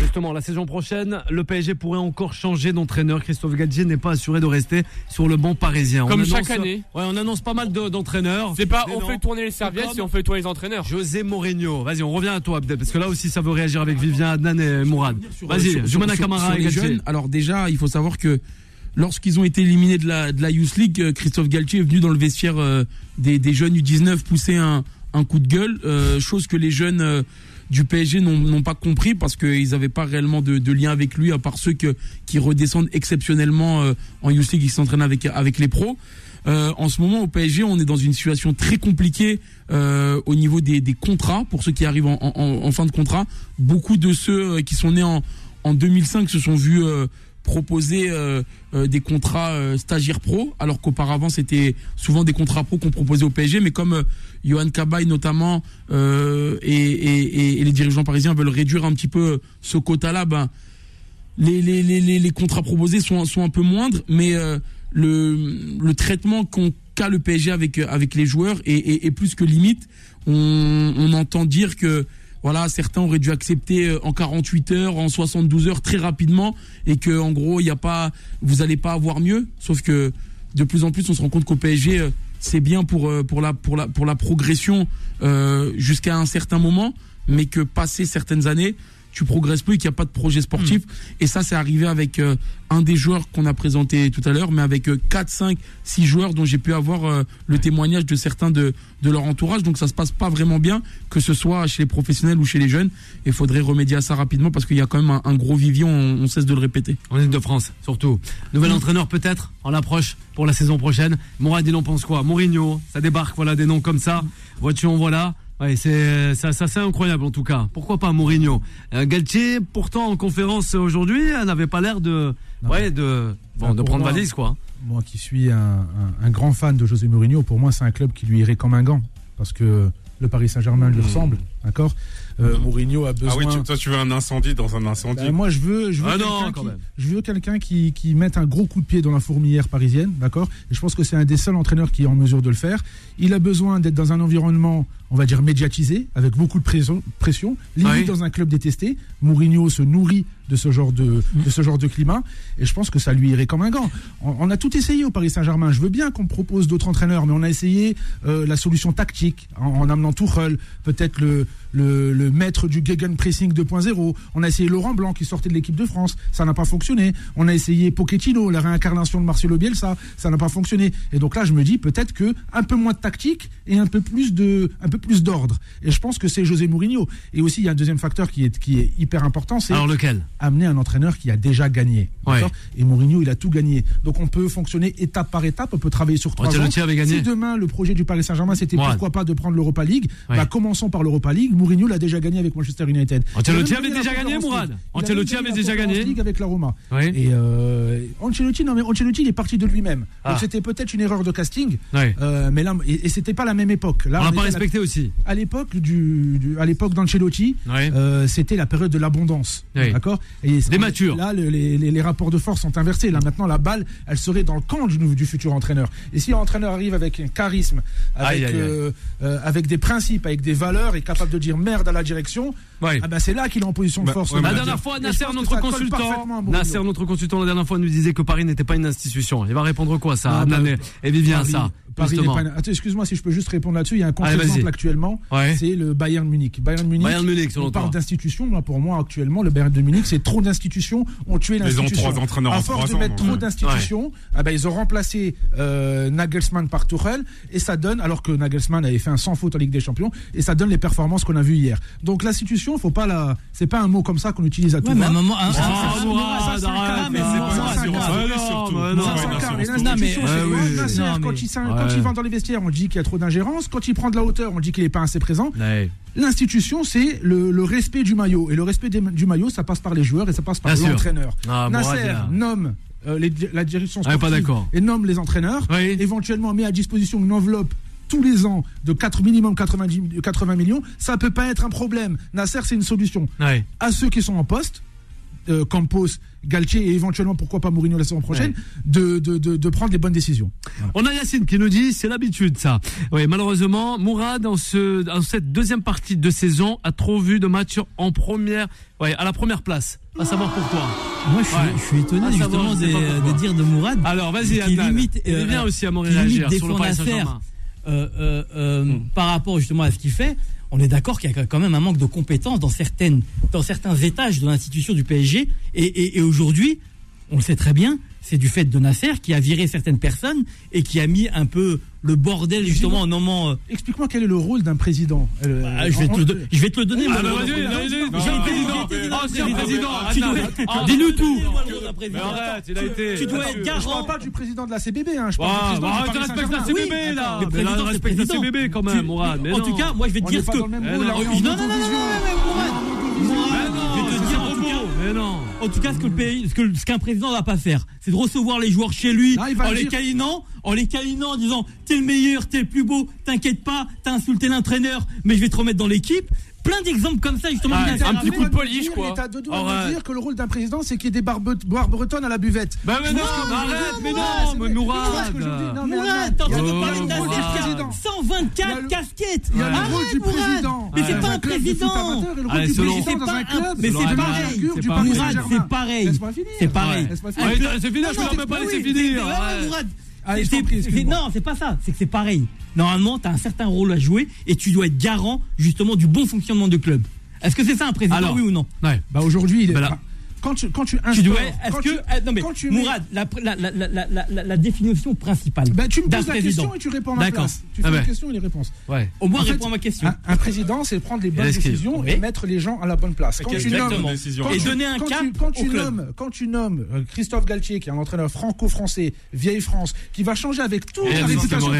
Justement, la saison prochaine, le PSG pourrait encore changer d'entraîneur. Christophe Galtier n'est pas assuré de rester sur le banc parisien. Comme On chaque annonce- année. Ouais, on annonce pas mal de- d'entraîneurs. C'est pas on non. fait tourner les serviettes, c'est on fait tourner les entraîneurs. José Mourinho. Vas-y, on revient à toi, Abdel, parce que là aussi, ça veut réagir avec Vivien, Adnan et Mourad. Vas-y, Camara sur et jeunes, alors déjà, il faut savoir que lorsqu'ils ont été éliminés de la, de la Youth League, euh, Christophe Galtier est venu dans le vestiaire euh, des, des jeunes U19 pousser un, un coup de gueule, euh, chose que les jeunes euh, du PSG n'ont pas compris parce qu'ils n'avaient pas réellement de, de lien avec lui, à part ceux que, qui redescendent exceptionnellement euh, en Youth League, qui s'entraînent avec, avec les pros. Euh, en ce moment, au PSG, on est dans une situation très compliquée euh, au niveau des, des contrats. Pour ceux qui arrivent en, en- en fin de contrat, beaucoup de ceux euh, qui sont nés en, en 2005 se sont vus euh, proposer euh, euh, des contrats euh, stagiaires pro, alors qu'auparavant c'était souvent des contrats pro qu'on proposait au PSG. Mais comme Johan Cabaye notamment et, les dirigeants parisiens veulent réduire un petit peu ce quota-là, ben les, contrats proposés sont, sont un peu moindres, mais le, traitement qu'on qu'a le PSG avec, avec les joueurs est, plus que limite. On entend dire que voilà, certains auraient dû accepter euh, en 48 heures, en 72 heures très rapidement, et que en gros, il y a pas, vous allez pas avoir mieux. Sauf que de plus en plus, on se rend compte qu'au PSG, euh, c'est bien pour euh, pour la pour la pour la progression jusqu'à un certain moment, mais que passé certaines années, tu progresses plus et qu'il n'y a pas de projet sportif. Et ça, c'est arrivé avec euh, un des joueurs qu'on a présenté tout à l'heure, mais avec euh, 4, 5, 6 joueurs dont j'ai pu avoir euh, le témoignage de certains de, de leur entourage. Donc ça se passe pas vraiment bien, que ce soit chez les professionnels ou chez les jeunes. Et il faudrait remédier à ça rapidement parce qu'il y a quand même un, un gros vivier, on, on cesse de le répéter. En Ligue de France, surtout. Nouvel entraîneur peut-être en approche pour la saison prochaine. Mourad, il en pense quoi? Mourinho, ça débarque, voilà, des noms comme ça. Voiture, voilà. Ouais, c'est ça, ça c'est incroyable en tout cas. Pourquoi pas Mourinho? Euh, Galtier, pourtant en conférence aujourd'hui, n'avait pas l'air de, Non. ouais, de, bon, de pour prendre moi- valise quoi. Moi qui suis un, un- un grand fan de José Mourinho, pour moi c'est un club qui lui irait comme un gant. Parce que le Paris Saint-Germain lui ressemble, d'accord Euh, Mourinho a besoin... Ah oui, tu- toi tu veux un incendie dans un incendie. Ben, moi, je veux, je veux Ah quelqu'un qui, je veux quelqu'un qui, qui mette un gros coup de pied dans la fourmilière parisienne, d'accord Et je pense que c'est un des seuls entraîneurs qui est en mesure de le faire. Il a besoin d'être dans un environnement, on va dire médiatisé, avec beaucoup de pression, pression limite Oui. dans un club détesté. Mourinho se nourrit de ce genre de, de ce genre de climat, et je pense que ça lui irait comme un gant. On, on a tout essayé au Paris Saint-Germain. Je veux bien qu'on propose d'autres entraîneurs, mais on a essayé euh, la solution tactique en, en amenant Tuchel, peut-être le, le, le maître du gegenpressing 2.0. On a essayé Laurent Blanc qui sortait de l'équipe de France, ça n'a pas fonctionné. On a essayé Pochettino, la réincarnation de Marcelo Bielsa, ça n'a pas fonctionné. Et donc là, je me dis peut-être que un peu moins de tactique et un peu plus de, un peu plus d'ordre. Et je pense que c'est José Mourinho. Et aussi, il y a un deuxième facteur qui est, qui est hyper important, c'est Alors lequel? amener un entraîneur qui a déjà gagné. Ouais. Et Mourinho, il a tout gagné. Donc on peut fonctionner étape par étape, on peut travailler sur trois ans. Si demain le projet du Paris Saint-Germain c'était pourquoi pas de prendre l'Europa League, Ouais. bah commençons par l'Europa League. Mourinho l'a déjà gagné avec Manchester United. Ancelotti avait déjà gagné, Mourad. League. Ancelotti avait déjà gagné. League avec la Roma. Oui. Et euh, Ancelotti, non mais Ancelotti il est parti de lui-même. Ah. Donc c'était peut-être une erreur de casting. Euh, mais là, et, et c'était pas la même époque. Là, On on pas la- respecté aussi. à l'époque du, du- à l'époque d'Ancelotti, euh, c'était la période de l'abondance, d'accord? Et Des matures. Là, le- les, les- les rapports de force sont inversés. Là, maintenant, la balle, elle serait dans le camp du, futur entraîneur. Et si l'entraîneur arrive avec un charisme, avec, Aïe, aïe, aïe. avec des principes, avec des valeurs, et capable de dire merde à la direction, Ouais. ah ben, c'est là qu'il est en position de Bah, force. ouais, La dernière fois, Nasser, notre consultant. Nasser, notre consultant, la dernière fois, nous disait que Paris n'était pas une institution. Il va répondre quoi, ça, Ah, bah, et- Vivien, Paris- ça, Paris n'est justement. pas une- Attends, excuse-moi si je peux juste répondre là-dessus. Il y a un contre-exemple actuellement. Ouais. C'est le Bayern Munich. Bayern Munich. Bayern Munich, selon on parle. Moi, pour moi, actuellement, le Bayern de Munich, c'est trop d'institutions. ont tué Ils ont l'institution. trois entraîneurs À en force trois de ans, mettre trop d'institutions, ah ils ont remplacé euh, Nagelsmann par Tuchel et ça donne, alors que Nagelsmann avait fait un sans faute en Ligue des Champions, et ça donne les performances qu'on a vues hier. Donc l'institution, faut pas la, c'est pas un mot comme ça qu'on utilise à tout moment, oui. Nasser, Non, quand, il, va dans les vestiaires, on dit qu'il y a trop d'ingérence. Quand il prend de la hauteur, on dit qu'il n'est pas assez présent. L'institution, c'est le, respect du maillot. Et le respect du maillot, ça passe par les joueurs et ça passe par l'entraîneur. Ah, Nasser nomme euh, les- la direction Ah, pas sportive et nomme les entraîneurs. Oui. Éventuellement, met à disposition une enveloppe tous les ans de 4, minimum 90, 80 millions, ça ne peut pas être un problème. Nasser, c'est une solution. Ouais. À ceux qui sont en poste, euh, Campos, Galtier et éventuellement pourquoi pas Mourinho la saison prochaine, de, de, de, prendre les bonnes décisions. On a Yacine qui nous dit c'est l'habitude ça. Oui, malheureusement, Mourad dans, ce, dans cette deuxième partie de saison a trop vu de matchs en première, ouais, à la première place. À savoir pourquoi. Moi, je suis, étonné justement des, des, dires de Mourad. Alors, vas-y, Adnan. Limite, euh, il aussi à mon sur le Paris Saint-Germain. Euh, euh, euh, hmm. par rapport justement à ce qu'il fait, on est d'accord qu'il y a quand même un manque de compétences dans, dans certains étages de l'institution du PSG. Et aujourd'hui, on le sait très bien, c'est du fait de Nasser qui a viré certaines personnes et qui a mis un peu le bordel justement en nommant. Euh, Explique-moi quel est le rôle d'un président. Ah, je, vais te le, je vais te le donner. Ah, bah, vas-y, vas-y, président, président. Dis-nous tout. Tu dois être garant. Je parle pas du président de la CBB, hein. Je parle du président de la CBB là. Mais respecte la CBB quand même, En tout cas, moi je vais te dire ce que. Non, Non, non, non. En tout cas, ce que le pays, ce que ce qu'un président ne va pas faire, c'est de recevoir les joueurs chez lui en les en les câlinant, en disant t'es le meilleur, t'es le plus beau, t'inquiète pas, t'as insulté l'entraîneur, mais je vais te remettre dans l'équipe plein d'exemples comme ça justement. Ah, un petit coup de polish quoi. T'as deux doigts de dire que le rôle d'un président c'est qu'il y ait des barbe bretonnes à la buvette. Bah mais non, arrête, mais non, mais Mourad. Mourad, t'es en train de parler de ta 124 casquettes. Il y a le rôle du président. Mais c'est pas un président. C'est pas un club. Mais c'est pareil. Mourad, c'est pareil. C'est pareil. C'est fini. C'est fini. Je peux même pas laisser finir. Non, c'est pas ça. C'est que c'est pareil. Normalement, tu as un certain rôle à jouer et tu dois être garant justement du bon fonctionnement du club. Est-ce que c'est ça un président, oui ou non ouais, bah, Aujourd'hui, il est quand tu, quand tu instaures. est-ce que. Mourad, mets, la, la, la, la, définition principale. Ben, tu me poses la question et tu réponds à ma place. Tu fais ah ben. les questions et les réponses. Ouais. Au moins, en réponds à ma question. Un, président, c'est prendre les bonnes décisions et mettre les gens à la bonne place. Quand tu nommes, et donner un cap. Quand, tu nommes, quand tu nommes euh, Christophe Galtier, qui est un entraîneur franco-français, vieille France, qui va changer avec toute la réputation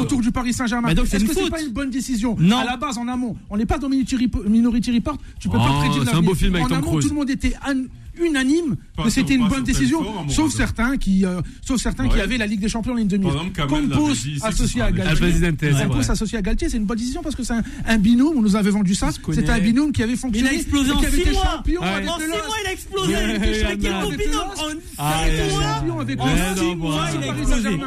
autour du Paris Saint-Germain. Est-ce que c'est pas une bonne décision Non. À la base, en amont, on n'est pas dans Minority Report. Tu peux pas oh, prédire la. C'est un beau film avec Tom Cruise. Tout le monde était and unanime pas que c'était une bonne décision, sauf certains qui, euh, sauf certains ouais. qui avaient la Ligue des Champions en ligne de mire. Compos associé à Galtier. Compos associé à Galtier, c'est une bonne décision parce que c'est un, un, binôme. On nous avait vendu ça. C'était un binôme qui avait fonctionné. Il a explosé en 6 mois. En 6 mois, il a explosé. Avec quel binôme En 5 mois, il a explosé.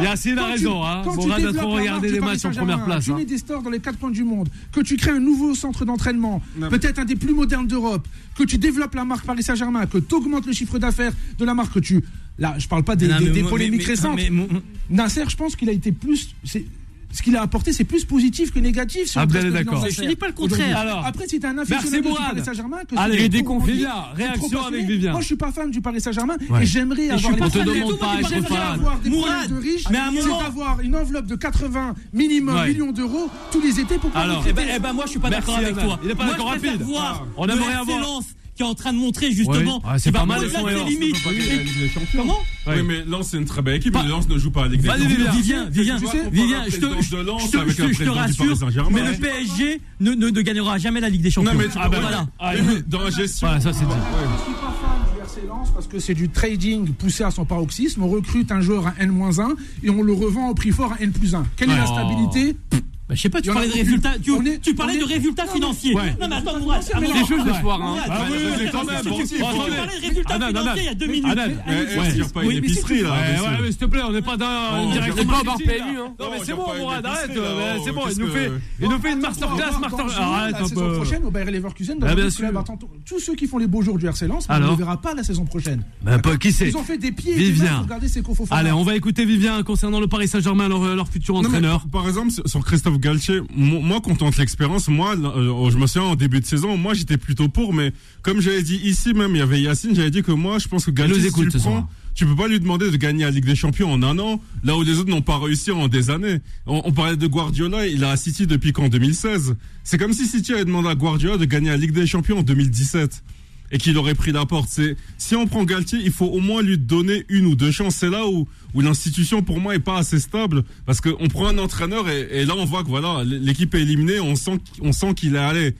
Yacine a raison. Hein. On va trop regarder les matchs en première place. Tu hein. mets des stores dans les quatre coins du monde, que tu crées un nouveau centre d'entraînement, peut-être un des plus modernes d'Europe, que tu développes la marque Paris Saint-Germain Germain, que tu augmentes le chiffre d'affaires de la marque, que tu. Là, je parle pas des, polémiques récentes. Mais, Nasser, je pense qu'il a été plus. Ce qu'il a apporté, c'est plus positif que négatif. Sur ah, d'accord. Je ne dis pas le contraire. Alors, Après, si tu es un aficionado du Paris Saint-Germain, que Allez, déconfie Réaction avec Vivien. Moi, je ne suis pas fan du Paris Saint-Germain et j'aimerais avoir. Je suis pas fan de tout pas. Mourad, de riches, mais à un moment, avoir une enveloppe de 80 minimum millions d'euros tous les étés pour. Alors, eh ben, eh ben, moi, je ne suis pas d'accord avec toi. Il est pas d'accord rapide. On aimerait avoir qui est en train de montrer justement ouais. ah, c'est pas mal les limites. Comment Oui, mais Lens c'est une très belle équipe, mais Lens ne joue pas à l'Aix. Vivien, Vivien, Vivien, je te rassure, mais le PSG ne gagnera jamais la Ligue des Champions. Non mais ah, voilà. Ah, dans la gestion. Voilà, ça c'est dit parce que c'est du trading poussé à son paroxysme. On recrute un joueur à N-1 et on le revend au prix fort à N 1. Quelle est la stabilité? Oh. Bah, je sais pas, tu parlais de résultats, tu, est, tu parlais de résultats non, financiers. Ouais. Non mais attends, Mourad, les choses de soir. Hein. Ah oui, mais quand même. Tu parlais de résultats financiers il y a deux minutes. Anan, on tire pas une épicerie là. Ouais, mais s'il te plaît, on n'est pas dans directement par PMU. Hein. Hein. Non mais c'est euh, oh, bon, Mourad, arrête. C'est bon, il nous fait, il nous oh, fait une masterclass, masterclass. Arrête. La bah, saison prochaine au Bayer Leverkusen, dans le club, tous ceux qui font les beaux jours du RC Lens, on ne verra pas la saison prochaine. Ben pas qui c'est Ils ont fait des pieds. Vivien. Allez, on va écouter Vivien concernant le Paris Saint-Germain, leur futur entraîneur. Par exemple, sur Christophe Christophe moi, quand on l'expérience, moi, euh, je me souviens en début de saison, moi, j'étais plutôt pour, mais comme j'avais dit ici même, il y avait Yacine, j'avais dit que moi, je pense que Galtier, tu le peux pas lui demander de gagner la Ligue des Champions en un an, là où les autres n'ont pas réussi en des années. On, parlait de Guardiola, il a à City depuis qu'en 2016. C'est comme si City avait demandé à Guardiola de gagner la Ligue des Champions en 2017 et qu'il aurait pris la porte. C'est si on prend Galtier, il faut au moins lui donner une ou deux chances. C'est là où où l'institution pour moi est pas assez stable parce qu'on prend un entraîneur et, là on voit que voilà l'équipe est éliminée, on sent on sent qu'il est allé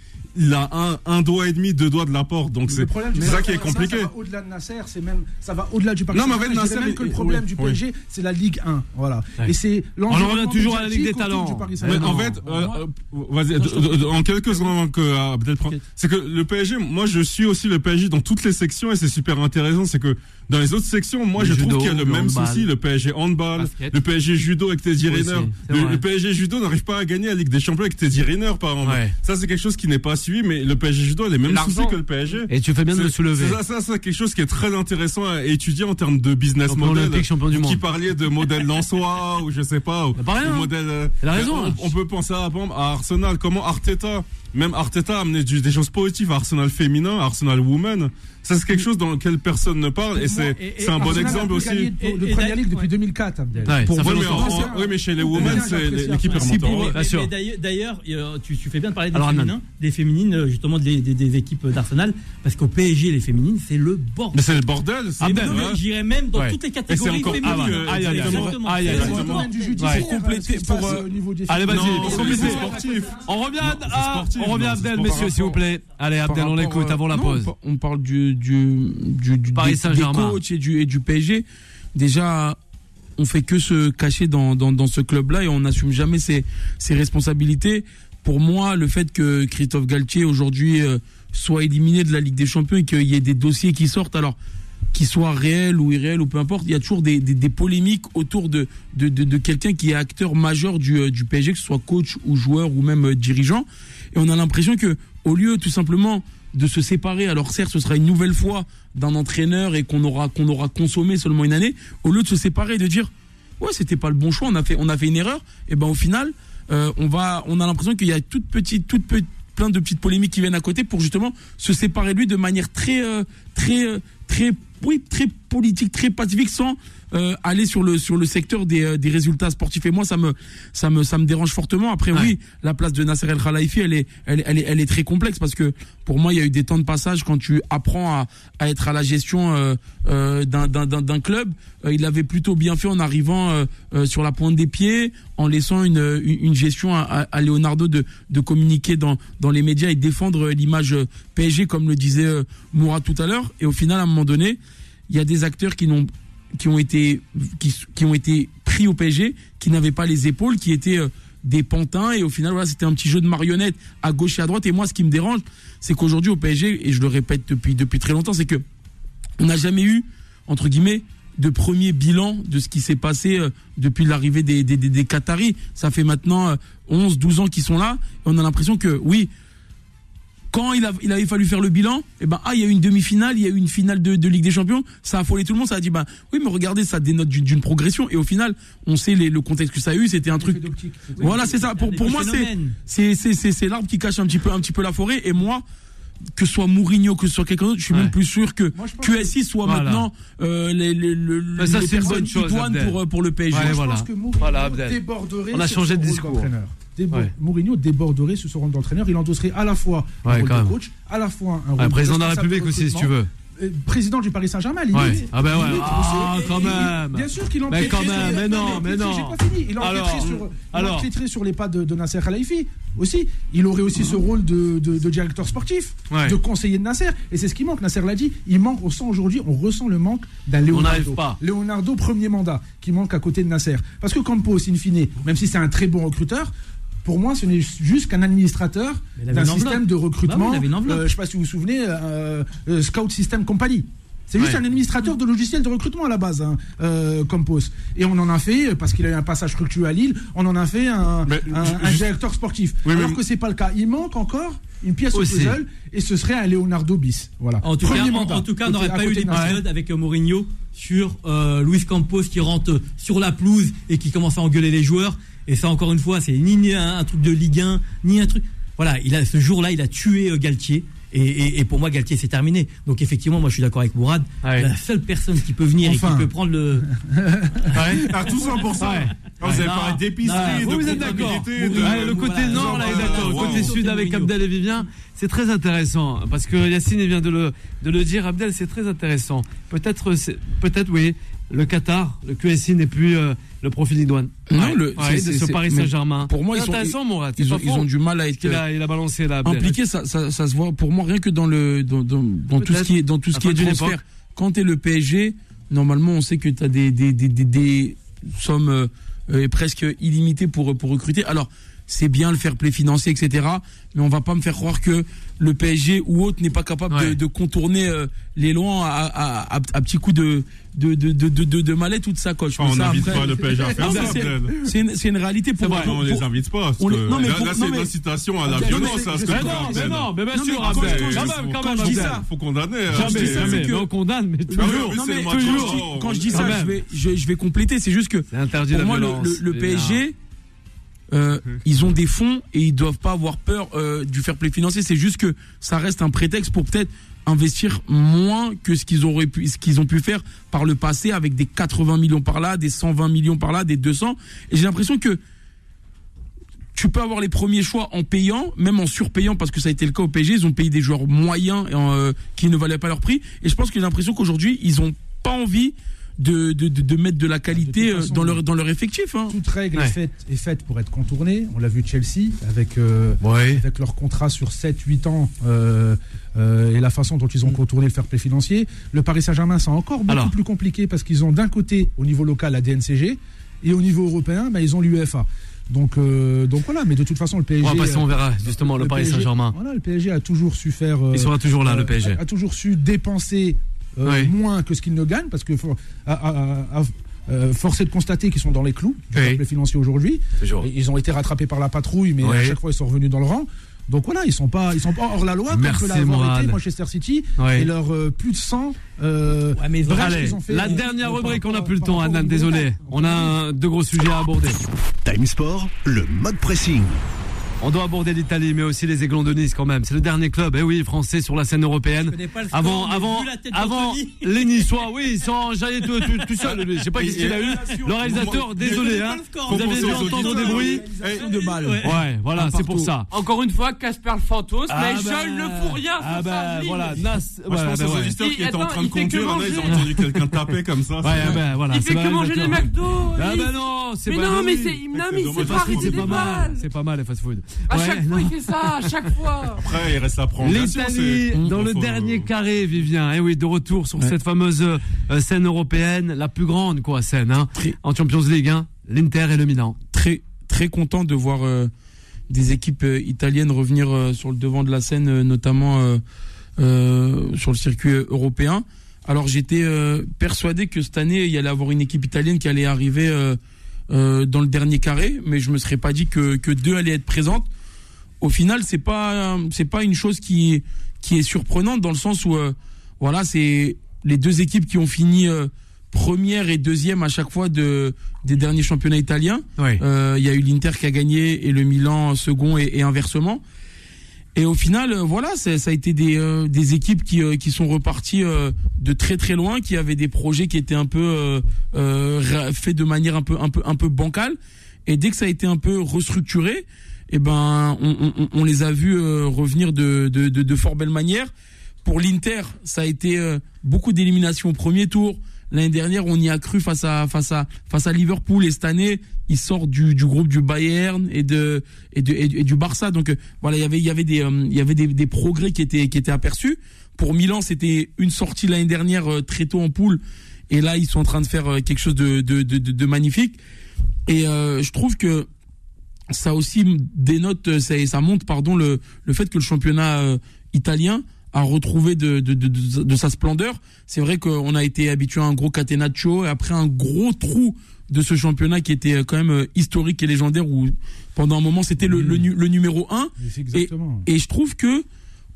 a un, un doigt et demi, deux doigts de la porte. Donc c'est ça qui est compliqué. Ça, va au-delà de Nasser, c'est même, ça va au-delà du Paris Non, mais dirais Nasser, même que le il- problème oui, du oui. PSG, c'est la Ligue 1. Voilà. Ouais. Et c'est On en revient toujours à la Ligue des talents. Mais en fait, euh, euh, vas-y, en quelques secondes que euh, prenne- c'est que le PSG, moi je suis aussi le PSG dans toutes les sections et c'est super intéressant, c'est que dans les autres sections, moi Le je judo, trouve qu'il y a le le même handball. souci, le PSG handball, Basket. le PSG judo avec Teddy Oui, Riner. Le, PSG judo n'arrive pas à gagner la Ligue des Champions avec Teddy Riner par exemple. Ouais. Ça c'est quelque chose qui n'est pas suivi, mais le PSG judo a les mêmes soucis que le PSG. Et tu fais bien de le soulever. Ça, ça, c'est quelque chose qui est très intéressant à étudier en termes de business Champion model. olympique, champion du monde. Qui parliez de modèle Lançois [laughs] ou je sais pas. Ou, Bah, pas rien, ou hein. modèle. euh, Elle a raison, on- hein. On, peut penser à, à Arsenal. Comment Arteta, même Arteta a amené du- des choses positives à Arsenal féminin, à Arsenal women. Ça c'est quelque chose dans lequel personne ne parle et c'est un bon Arsenal exemple aussi. gagné de- de Premier League depuis ouais. 2004, Abdel. Ouais, Pour ouais, mais, en- oui, mais chez les women, c'est l'équipe mais d'ailleurs- euh, tu, tu fais bien de parler des Alors, féminins, des féminines, euh, justement des, des- des équipes d'Arsenal, parce qu'au PSG, les féminines, c'est le bordel. Mais c'est le bordel. Abdel, même, ouais. J'irais même dans Ouais. toutes les Et c'est catégories encore féminines. euh. Exactement. Pour compléter, pour, euh, au niveau des Allez, vas-y, sportif. On revient, à, on revient à Abdel, messieurs, s'il vous plaît. Allez, Abdel, on l'écoute euh, avant la pause. on par- On parle du, du, du, du- Paris Saint-Germain. des coachs et du, et du PSG. Déjà, on fait que se cacher dans, dans, dans ce club-là et on n'assume jamais ses, ses responsabilités. Pour moi, le fait que Christophe Galtier aujourd'hui euh, soit éliminé de la Ligue des Champions et qu'il y ait des dossiers qui sortent, alors qu'ils soient réels ou irréels ou peu importe, il y a toujours des, des, des polémiques autour de, de, de, de quelqu'un qui est acteur majeur du, euh, du PSG, que ce soit coach ou joueur ou même dirigeant. Et on a l'impression que au lieu tout simplement de se séparer, alors certes ce sera une nouvelle fois d'un entraîneur et qu'on aura qu'on aura consommé seulement une année, au lieu de se séparer et de dire ouais c'était pas le bon choix, on a fait une erreur, et ben au final euh, on va on a l'impression qu'il y a toute petite toute petite plein de petites polémiques qui viennent à côté pour justement se séparer de lui de manière très euh, très euh, très très politique très pacifique sans euh, aller sur le sur le secteur des, euh, des résultats sportifs. Et moi ça me ça me ça me dérange fortement. Après Ouais. oui la place de Nasser El Khalifi elle est elle, elle est elle est très complexe parce que pour moi il y a eu des temps de passage quand tu apprends à, à être à la gestion euh, euh, d'un d'un club. Il avait plutôt bien fait en arrivant sur la pointe des pieds en laissant une une, gestion à, à, Leonardo de de communiquer dans dans les médias et défendre l'image PSG comme le disait Moura tout à l'heure. Et au final à un moment donné il y a des acteurs qui n'ont qui ont été qui, qui ont été pris au PSG qui n'avaient pas les épaules qui étaient euh, des pantins et au final voilà c'était un petit jeu de marionnettes à gauche et à droite et moi ce qui me dérange c'est qu'aujourd'hui au PSG et je le répète depuis depuis très longtemps c'est que on n'a jamais eu entre guillemets de premier bilan de ce qui s'est passé euh, depuis l'arrivée des, des, des, des Qataris. Ça fait maintenant euh, 11, 12 ans qu'ils sont là. Et on a l'impression que, oui, quand il, a, il avait fallu faire le bilan, eh ben, ah, il y a eu une demi-finale, il y a eu une finale de, de Ligue des Champions, ça a affolé tout le monde, ça a dit, ben, oui, mais regardez, ça dénote d'une progression. Et au final, on sait les- le contexte que ça a eu, c'était un truc. Voilà, c'est ça. Pour, pour moi, c'est Phénomène. c'est c'est c'est c'est l'arbre qui cache un petit peu un petit peu la forêt. Et moi, que ce soit Mourinho, que ce soit quelqu'un d'autre, je suis Ouais. même plus sûr que Moi, QSI soit Voilà. maintenant euh, les les, les, Mais ça, les c'est une personnes bonne chose, pour euh, pour le PSG. Ouais, je voilà. pense que Mourinho Voilà, Abdel. déborderait On a sur changé son de rôle discours. Débo- Ouais. Mourinho déborderait sur son rôle d'entraîneur. Il endosserait à la fois Ouais, un rôle de coach, à la fois un rôle Ouais, de président de la République aussi, si tu veux. Euh, président du Paris Saint-Germain, limite. Ouais. Ah ben ouais. Limite, Ah, quand même. Bien sûr qu'il Mais empiéterait quand sur- même, mais non, mais non. J'ai pas fini. Il sur, il alors. empiéterait sur les pas de, de Nasser Khalifi aussi. Il aurait aussi ce rôle de, de- de directeur sportif, Ouais. de conseiller de Nasser. Et c'est ce qui manque. Nasser l'a dit. Il manque, on sent aujourd'hui, on ressent le manque d'un Leonardo. n'arrive pas. Leonardo, premier mandat, qui manque à côté de Nasser. Parce que Campos, in fine, même si c'est un très bon recruteur, pour moi, ce n'est juste qu'un administrateur Mais d'un système de Bah oui, recrutement. il avait une enveloppe. euh, je ne sais pas si vous vous souvenez, euh, euh, Scout System Company. C'est juste Ouais. un administrateur de logiciels de recrutement à la base, hein, euh, Campos. Et on en a fait, parce qu'il a eu un passage fructueux à Lille, on en a fait un, Mais, directeur sportif. Oui, mais- Alors que c'est pas le cas. Il manque encore une pièce Aussi. au puzzle, et ce serait un Leonardo bis. Voilà. En tout, cas, Premier en, mandat. en tout cas, on n'aurait pas eu côté de Nasser. d'épisode avec Mourinho sur euh, Luis Campos qui rentre sur la pelouse et qui commence à engueuler les joueurs. Et ça, encore une fois, c'est ni un, un truc de Ligue 1, ni un truc. Voilà, il a, ce jour-là, il a tué euh, Galtier. Et, et- et pour moi, Galtier, c'est terminé. Donc, effectivement, moi, je suis d'accord avec Mourad. Ouais. La seule personne qui peut venir et Enfin. qui peut prendre le. Ah, tout ça pour ça. Ouais. Ah, vous avez Non, parlé d'épicerie, de vous êtes d'accord. de- Ouais, le côté Voilà, nord, là, est d'accord. Le côté Wow. sud avec. Abdel et Vivien, c'est très intéressant. Parce que Yacine vient de le, de le dire, Abdel, c'est très intéressant. Peut-être, peut-être, oui. Le Qatar, le QSI n'est plus euh, le profil idoine. Non, le- Ouais, c'est- de ce Paris Saint-Germain. pour moi, ils sont- Mourad. Ils ont, ils ont du mal à être Il a, il a balancé là. Abdel. impliqués. Ça, ça, ça se voit pour moi rien que dans le dans, dans, dans tout ce qui est dans tout ce qui est transfert. Quand t'es le PSG, normalement, on sait que t'as des des, des, des, des sommes euh, euh, presque illimitées pour pour recruter. Alors c'est bien le fair play financier, etc. Mais on va pas me faire croire que le PSG ou autre n'est pas capable de, Ouais. de contourner euh, les lois à, à, à, à petits coups de de de de de, de, mallette ou de sacoche. Mais on n'invite pas le PSG à faire ça, c'est- une, une réalité pour, Non, on les pour- invite pas. Parce on les- que non, mais là, c'est mais- l'incitation à la violence. mais- non, mais non, mais bien sûr, quand- quand je dis- même, quand quand même, je dis Abdel. ça, Faut condamner. Jamais, jamais. on condamne, mais Ah toujours. quand, je dis- ça, je vais, compléter. C'est juste que pour moi, le. PSG, euh, ils ont des fonds et ils doivent pas avoir peur euh, du fair play financier. C'est juste que ça reste un prétexte pour peut-être investir moins que ce qu'ils auraient pu, ce qu'ils ont pu faire par le passé avec des 80 millions par là, des 120 millions par là, des 200. Et j'ai l'impression que tu peux avoir les premiers choix en payant, même en surpayant, parce que ça a été le cas au PSG. Ils ont payé des joueurs moyens euh, qui ne valaient pas leur prix. Et je pense que j'ai l'impression qu'aujourd'hui, ils ont pas envie de, de, de, de mettre de la qualité De euh, façon, dans leur, dans leur effectif. Hein. Toute règle Ouais. est, faite, est faite pour être contournée. On l'a vu Chelsea avec, euh, Ouais. avec leur contrat sur 7-8 ans euh, euh, et la façon dont ils ont contourné le fair play financier. Le Paris Saint-Germain, c'est encore beaucoup Alors. plus compliqué parce qu'ils ont d'un côté, au niveau local, la DNCG et au niveau européen, bah, ils ont l'UEFA. Donc, euh, donc voilà, mais de toute façon, le PSG. On va passer, on verra justement le, Paris PSG Saint-Germain. Voilà, le PSG a toujours su faire. euh, Il sera toujours là, euh, le PSG. A, a toujours su dépenser euh, Oui. moins que ce qu'il ne gagne, parce que faut- à- à- à- euh, force est de constater qu'ils sont dans les clous du Oui. play financier aujourd'hui. Ils ont été rattrapés par la patrouille, mais Oui. à chaque fois ils sont revenus dans le rang. Donc voilà, ils sont pas, ils sont pas hors la loi Merci, comme peut l'avoir été Manchester City Oui. et leurs euh, plus de 100 euh, Ouais, mais ils ont- brèches Allez, qu'ils ont fait. la euh, dernière rubrique, on n'a plus le temps, niveau désolé. On a un- deux gros sujets à aborder. Time Sport, le mode pressing. On doit aborder l'Italie, mais aussi les Aiglons de Nice quand même. C'est le dernier club, eh oui, français sur la scène européenne. le score, Avant, avant, avant, les Niçois, oui, ils sont jaillés tout, tout, tout seul. Je sais pas qui qu'il a eu. Le réalisateur, désolé, hein. Vous avez dû entendre des bruits. De balle. Ouais, voilà, c'est pour ça. Encore une fois, Casper le Fantos, Ah mais bah, je ne fous rien sur Ah bah voilà, Nas. Moi, je pense bah aux auditeurs qui étaient en train de conduire, là, ils ont entendu quelqu'un taper comme ça. Bah voilà. Il c'est fait que le manger les. McDo. Ah bah non, c'est pas non, mais non, mais Le c'est pas mal. C'est pas mal, les fast-food. À Ouais, chaque non. fois, il fait ça, à chaque fois. Après, il reste la prolongation. L'Italie dans le faut- dernier carré, Vivien. Eh oui, de retour sur Ouais. cette fameuse euh, scène européenne, la plus grande quoi, scène hein, Très- en Champions League. Hein, L'Inter et le Milan. très très content de voir euh, des équipes euh, italiennes revenir euh, sur le devant de la scène, euh, notamment euh, euh, sur le circuit européen. Alors j'étais euh, persuadé que cette année il y allait avoir une équipe italienne qui allait arriver euh, dans le dernier carré, mais je me serais pas dit que, que deux allaient être présentes. Au final, c'est pas c'est pas une chose qui qui est surprenante dans le sens où euh, voilà c'est les deux équipes qui ont fini euh, première et deuxième à chaque fois de des derniers championnats italiens. Oui. Il y a eu l'Inter qui a gagné et le Milan second et, et inversement. Et au final, euh, voilà, ça a été des, euh, des équipes qui, euh, qui sont reparties euh, de très très loin, qui avaient des projets qui étaient un peu euh, euh, faits de manière un peu un peu un peu bancale. Et dès que ça a été un peu restructuré, eh ben, on, on- on les a vus revenir de, de, de, de fort belle manière. Pour l'Inter, ça a été beaucoup d'éliminations au premier tour. L'année dernière, on y a cru face à face à face à Liverpool et cette année, ils sortent du, du groupe du Bayern et de et, de, et, du- Barça. Donc euh, voilà, il y avait il y avait des euh, il y avait des, des progrès qui étaient qui étaient aperçus. Pour Milan, c'était une sortie l'année dernière euh, très tôt en poule et là, ils sont en train de faire quelque chose de de, de, de- magnifique. Et euh, je trouve que ça aussi dénote, ça, ça montre pardon le, le fait que le championnat italien a retrouvé de, de, de, de, de sa splendeur. C'est vrai qu'on a été habitué à un gros catenaccio et après un gros trou de ce championnat qui était quand même euh, historique et légendaire où pendant un moment c'était le, le, le numéro un. C'est exactement. Et je trouve que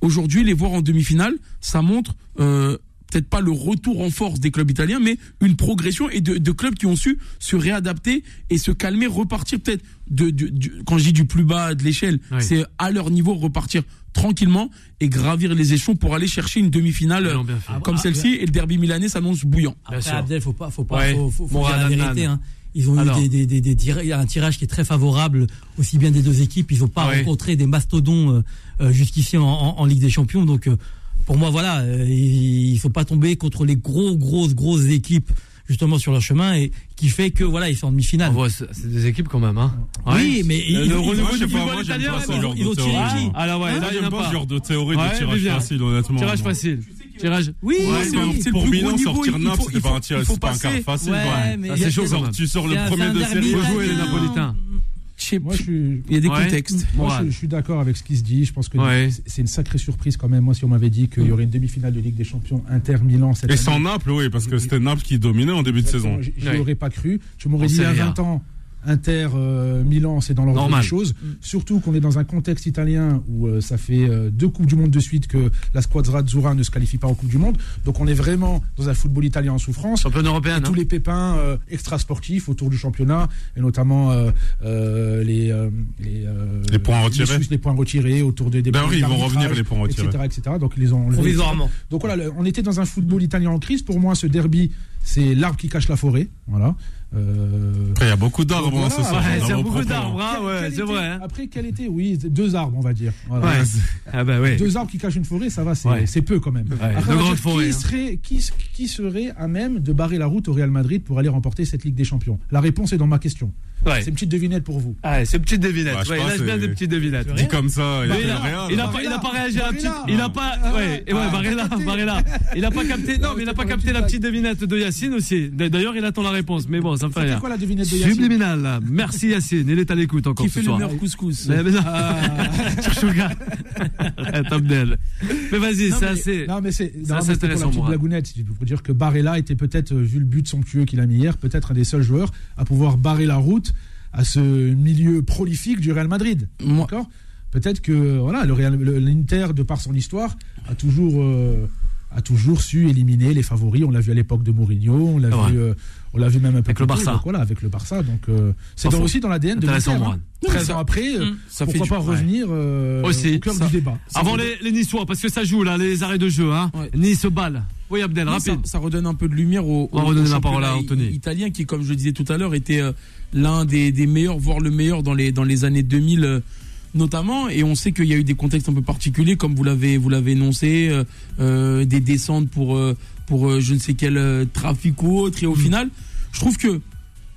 aujourd'hui les voir en demi-finale, ça montre euh, peut-être pas le retour en force des clubs italiens, mais une progression et de, de clubs qui ont su se réadapter et se calmer, repartir peut-être de, de- du- quand je dis du plus bas de l'échelle, Oui. c'est à leur niveau repartir tranquillement et gravir les échelons pour aller chercher une demi-finale euh, comme Ah, celle-ci et le derby milanais s'annonce bouillant. Après. Abdel, faut pas, faut pas, Ouais. faut, faut- faut Mourad dire la Adnan. vérité. Hein. Ils ont Alors. eu des, des, des, des tira- un tirage qui est très favorable, aussi bien des deux équipes. Ils n'ont pas Ouais. rencontré des mastodons euh, euh, jusqu'ici en, en, en Ligue des Champions. Donc, euh, pour moi, voilà, euh, il faut pas tomber contre les gros, grosses, grosses équipes justement sur leur chemin et qui fait que voilà ils sont en demi-finale. C'est c'est des équipes quand même, hein. Oui, mais Le ils- ils- renouveau du football italien, ils ont- ils tiré qui Ah là ouais, Moi, là j'aime a pas ce genre de théorie Ouais, de tirage facile, honnêtement. Tirage facile. Tirage. Oui, Ouais, oui, c'est oui. C'est pour plus Milan, sortir Naples, il pas faut- un tir- il faut c'était pas un quart facile. Ouais, mais c'est chaud tu sors le C'est premier c'est de série. Faut jouer les. Napolitains. Moi, je suis, Il y a des Ouais. contextes. moi, je, je suis d'accord avec ce qui se dit. Je pense que Ouais. c'est- une sacrée surprise quand même. Moi, si on m'avait dit qu'il y aurait une demi-finale de Ligue des Champions Inter-Milan cette Et année, sans Naples, oui, parce que c'était Naples qui dominait en début de saison. Ouais. l'aurais pas cru. Je m'aurais dit il y A. 20 ans, Inter, euh, Milan, c'est dans l'ordre des choses. Surtout qu'on est dans un contexte italien où euh, ça fait euh, deux Coupes du Monde de suite que la squadra Azzurra ne se qualifie pas aux Coupes du Monde. Donc on est vraiment dans un football italien en souffrance. Championne Et européenne. tous hein. les pépins extrasportifs autour du championnat, et notamment les, les, Les points retirés. les, les points retirés autour des, des Ben oui, ils vont revenir, les points retirés. etc., etc. Donc ils les ont. Provisoirement. Donc voilà, on était dans un football italien en crise. Pour moi, ce derby, c'est l'arbre qui cache la forêt. Voilà. Euh, Après, il y a beaucoup d'arbres Voilà. hein, ce soir. Ouais, c'est beaucoup propos. d'arbres, hein, ouais, c'est vrai. hein. Après, quel été Oui, deux arbres, on va dire. Voilà. Ouais. Ah bah oui. Deux arbres qui cachent une forêt, ça va, c'est peu quand même. Ouais, Après, de dire, forêts, Qui, hein. serait, qui, qui serait à même de barrer la route au Real Madrid pour aller remporter cette Ligue des Champions? La réponse est dans ma question. Ouais. C'est une petite devinette pour vous. Ah, c'est une petite devinette. Bah, il lâche bien des petites devinettes. Dit comme ça, il Mais a il fait a, rien. il a là. pas, il réagi à la petite. Il a pas, Ah, ouais, et ouais, ah, Barilla, t'as capté. Barilla. Il a pas capté. [laughs] Non, mais il a pas capté la petite devinette de Yacine aussi. D'ailleurs, il attend la réponse. Mais bon, ça me fait C'était rien. quoi la devinette de Yacine Subliminal. là. Merci Yacine. Il est à l'écoute encore Qui ce fait le soir. meilleur couscous Mais, mais non. [laughs] Abdel. Mais vas-y, c'est assez. Non, mais c'est c'était pour la intéressant, blagounette. C'est pour dire que Barella était peut-être, euh, vu le but somptueux qu'il a mis hier, peut-être un des seuls joueurs à pouvoir barrer la route à ce milieu prolifique du Real Madrid. Moi- D'accord? Peut-être que voilà, le Real- le- l'Inter, de par son histoire, a toujours, euh, a toujours su éliminer les favoris. On l'a vu à l'époque de Mourinho, on l'a vu, euh, on l'a vu même un peu Avec plus le tôt, Barça. donc voilà, avec le Barça. Donc euh, c'est dans- aussi dans l'ADN de l'Inter. Hein. 13 ans après, euh, Ça fait pourquoi du- pas revenir euh, Aussi, au cœur ça- du débat. Avant les, les Niçois, parce que ça joue là, les arrêts de jeu. Hein. Ouais. Nice balle. Oui, Abdel, Oui, ça, rapide. ça redonne un peu de lumière au, On va au- redonner au la parole à Anthony. italien qui, comme je le disais tout à l'heure, était euh, l'un des, des meilleurs, voire le meilleur dans les, dans les années 2000 euh, notamment. Et on sait qu'il y a eu des contextes un peu particuliers, comme vous l'avez vous l'avez énoncé, euh, des descentes pour euh, pour euh, je ne sais quel euh, trafic ou autre. Et au final, je trouve que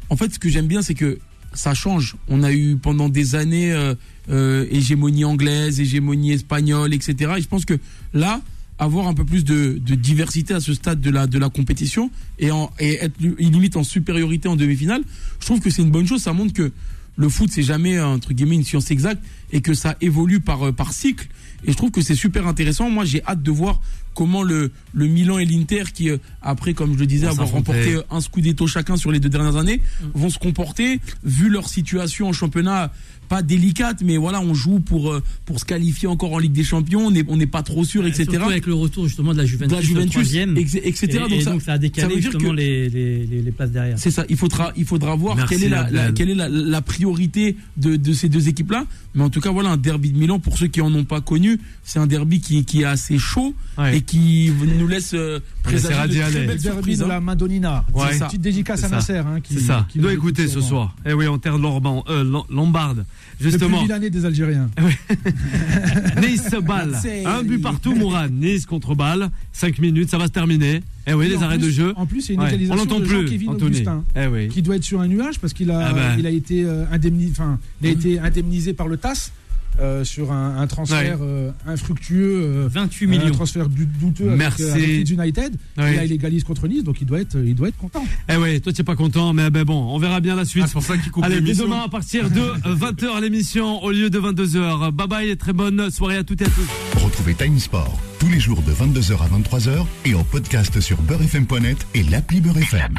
en fait, ce que j'aime bien, c'est que ça change. On a eu pendant des années euh, euh, hégémonie anglaise, hégémonie espagnole, etc. Et je pense que là, avoir un peu plus de, de diversité à ce stade de la, de la compétition et, en, et être limite en supériorité en demi-finale, je trouve que c'est une bonne chose. Ça montre que le foot, c'est jamais, entre guillemets, une science exacte et que ça évolue par, euh, par cycle. Et je trouve que c'est super intéressant. Moi, j'ai hâte de voir comment le, le Milan et l'Inter, qui, euh, après, comme je le disais, avoir remporté euh, un scudetto chacun sur les deux dernières années, vont se comporter, vu leur situation en championnat, pas délicate, mais voilà, on joue pour, euh, pour se qualifier encore en Ligue des Champions, on n'est on n'est pas trop sûr, etc. Surtout avec le retour justement de la Juventus, De la Juventus, le troisième, ex- etc. Et, Donc et ça- donc ça a décalé ça veut dire justement que- les, les, places derrière. C'est ça, il faudra, il faudra voir Merci, quelle est, la, quelle est la, la priorité de, de ces deux équipes-là. Mais en tout cas, voilà, un derby de Milan, pour ceux qui en ont pas connu, c'est un derby qui, qui est assez chaud Ouais. et qui nous laisse euh, présager de très belles derby surprises. de hein. la Madonnina. Ouais. C'est une petite dédicace à. Nasser. Hein, qui, C'est ça. qui Il doit écouter ce soir. Eh oui, en terre Lorban, euh, Lombarde. Le plus Justement. des Algériens. [laughs] [laughs] Nice. C'est- Un but partout, Mourad. Nice contre balle. 5 minutes, ça va se terminer. Eh oui, Et les arrêts plus- de jeu. En plus, c'est une Ouais. On égalisation l'entend de plus, Jean-Kévin. Augustin. Eh oui. Qui doit être sur un nuage parce qu'il a, Ah ben. il a été euh, indemnisé, il a été indemnisé par le TAS euh, sur un, un transfert euh, infructueux, euh, 28 un millions. transfert du- douteux Merci. euh, avec Leeds United. Et là, il égalise contre Nice, donc il doit être, il doit être content. Eh oui, toi tu n'es pas content, mais ben bon, on verra bien la suite. Ah, c'est pour ça qu'il coupe Allez, dès demain à partir de [laughs] 20h l'émission au lieu de 22h. Bye bye et très bonne soirée à toutes et à tous. Retrouvez Time Sport tous les jours de 22h à 23h et en podcast sur beurrefm.net et l'appli Beurrefm.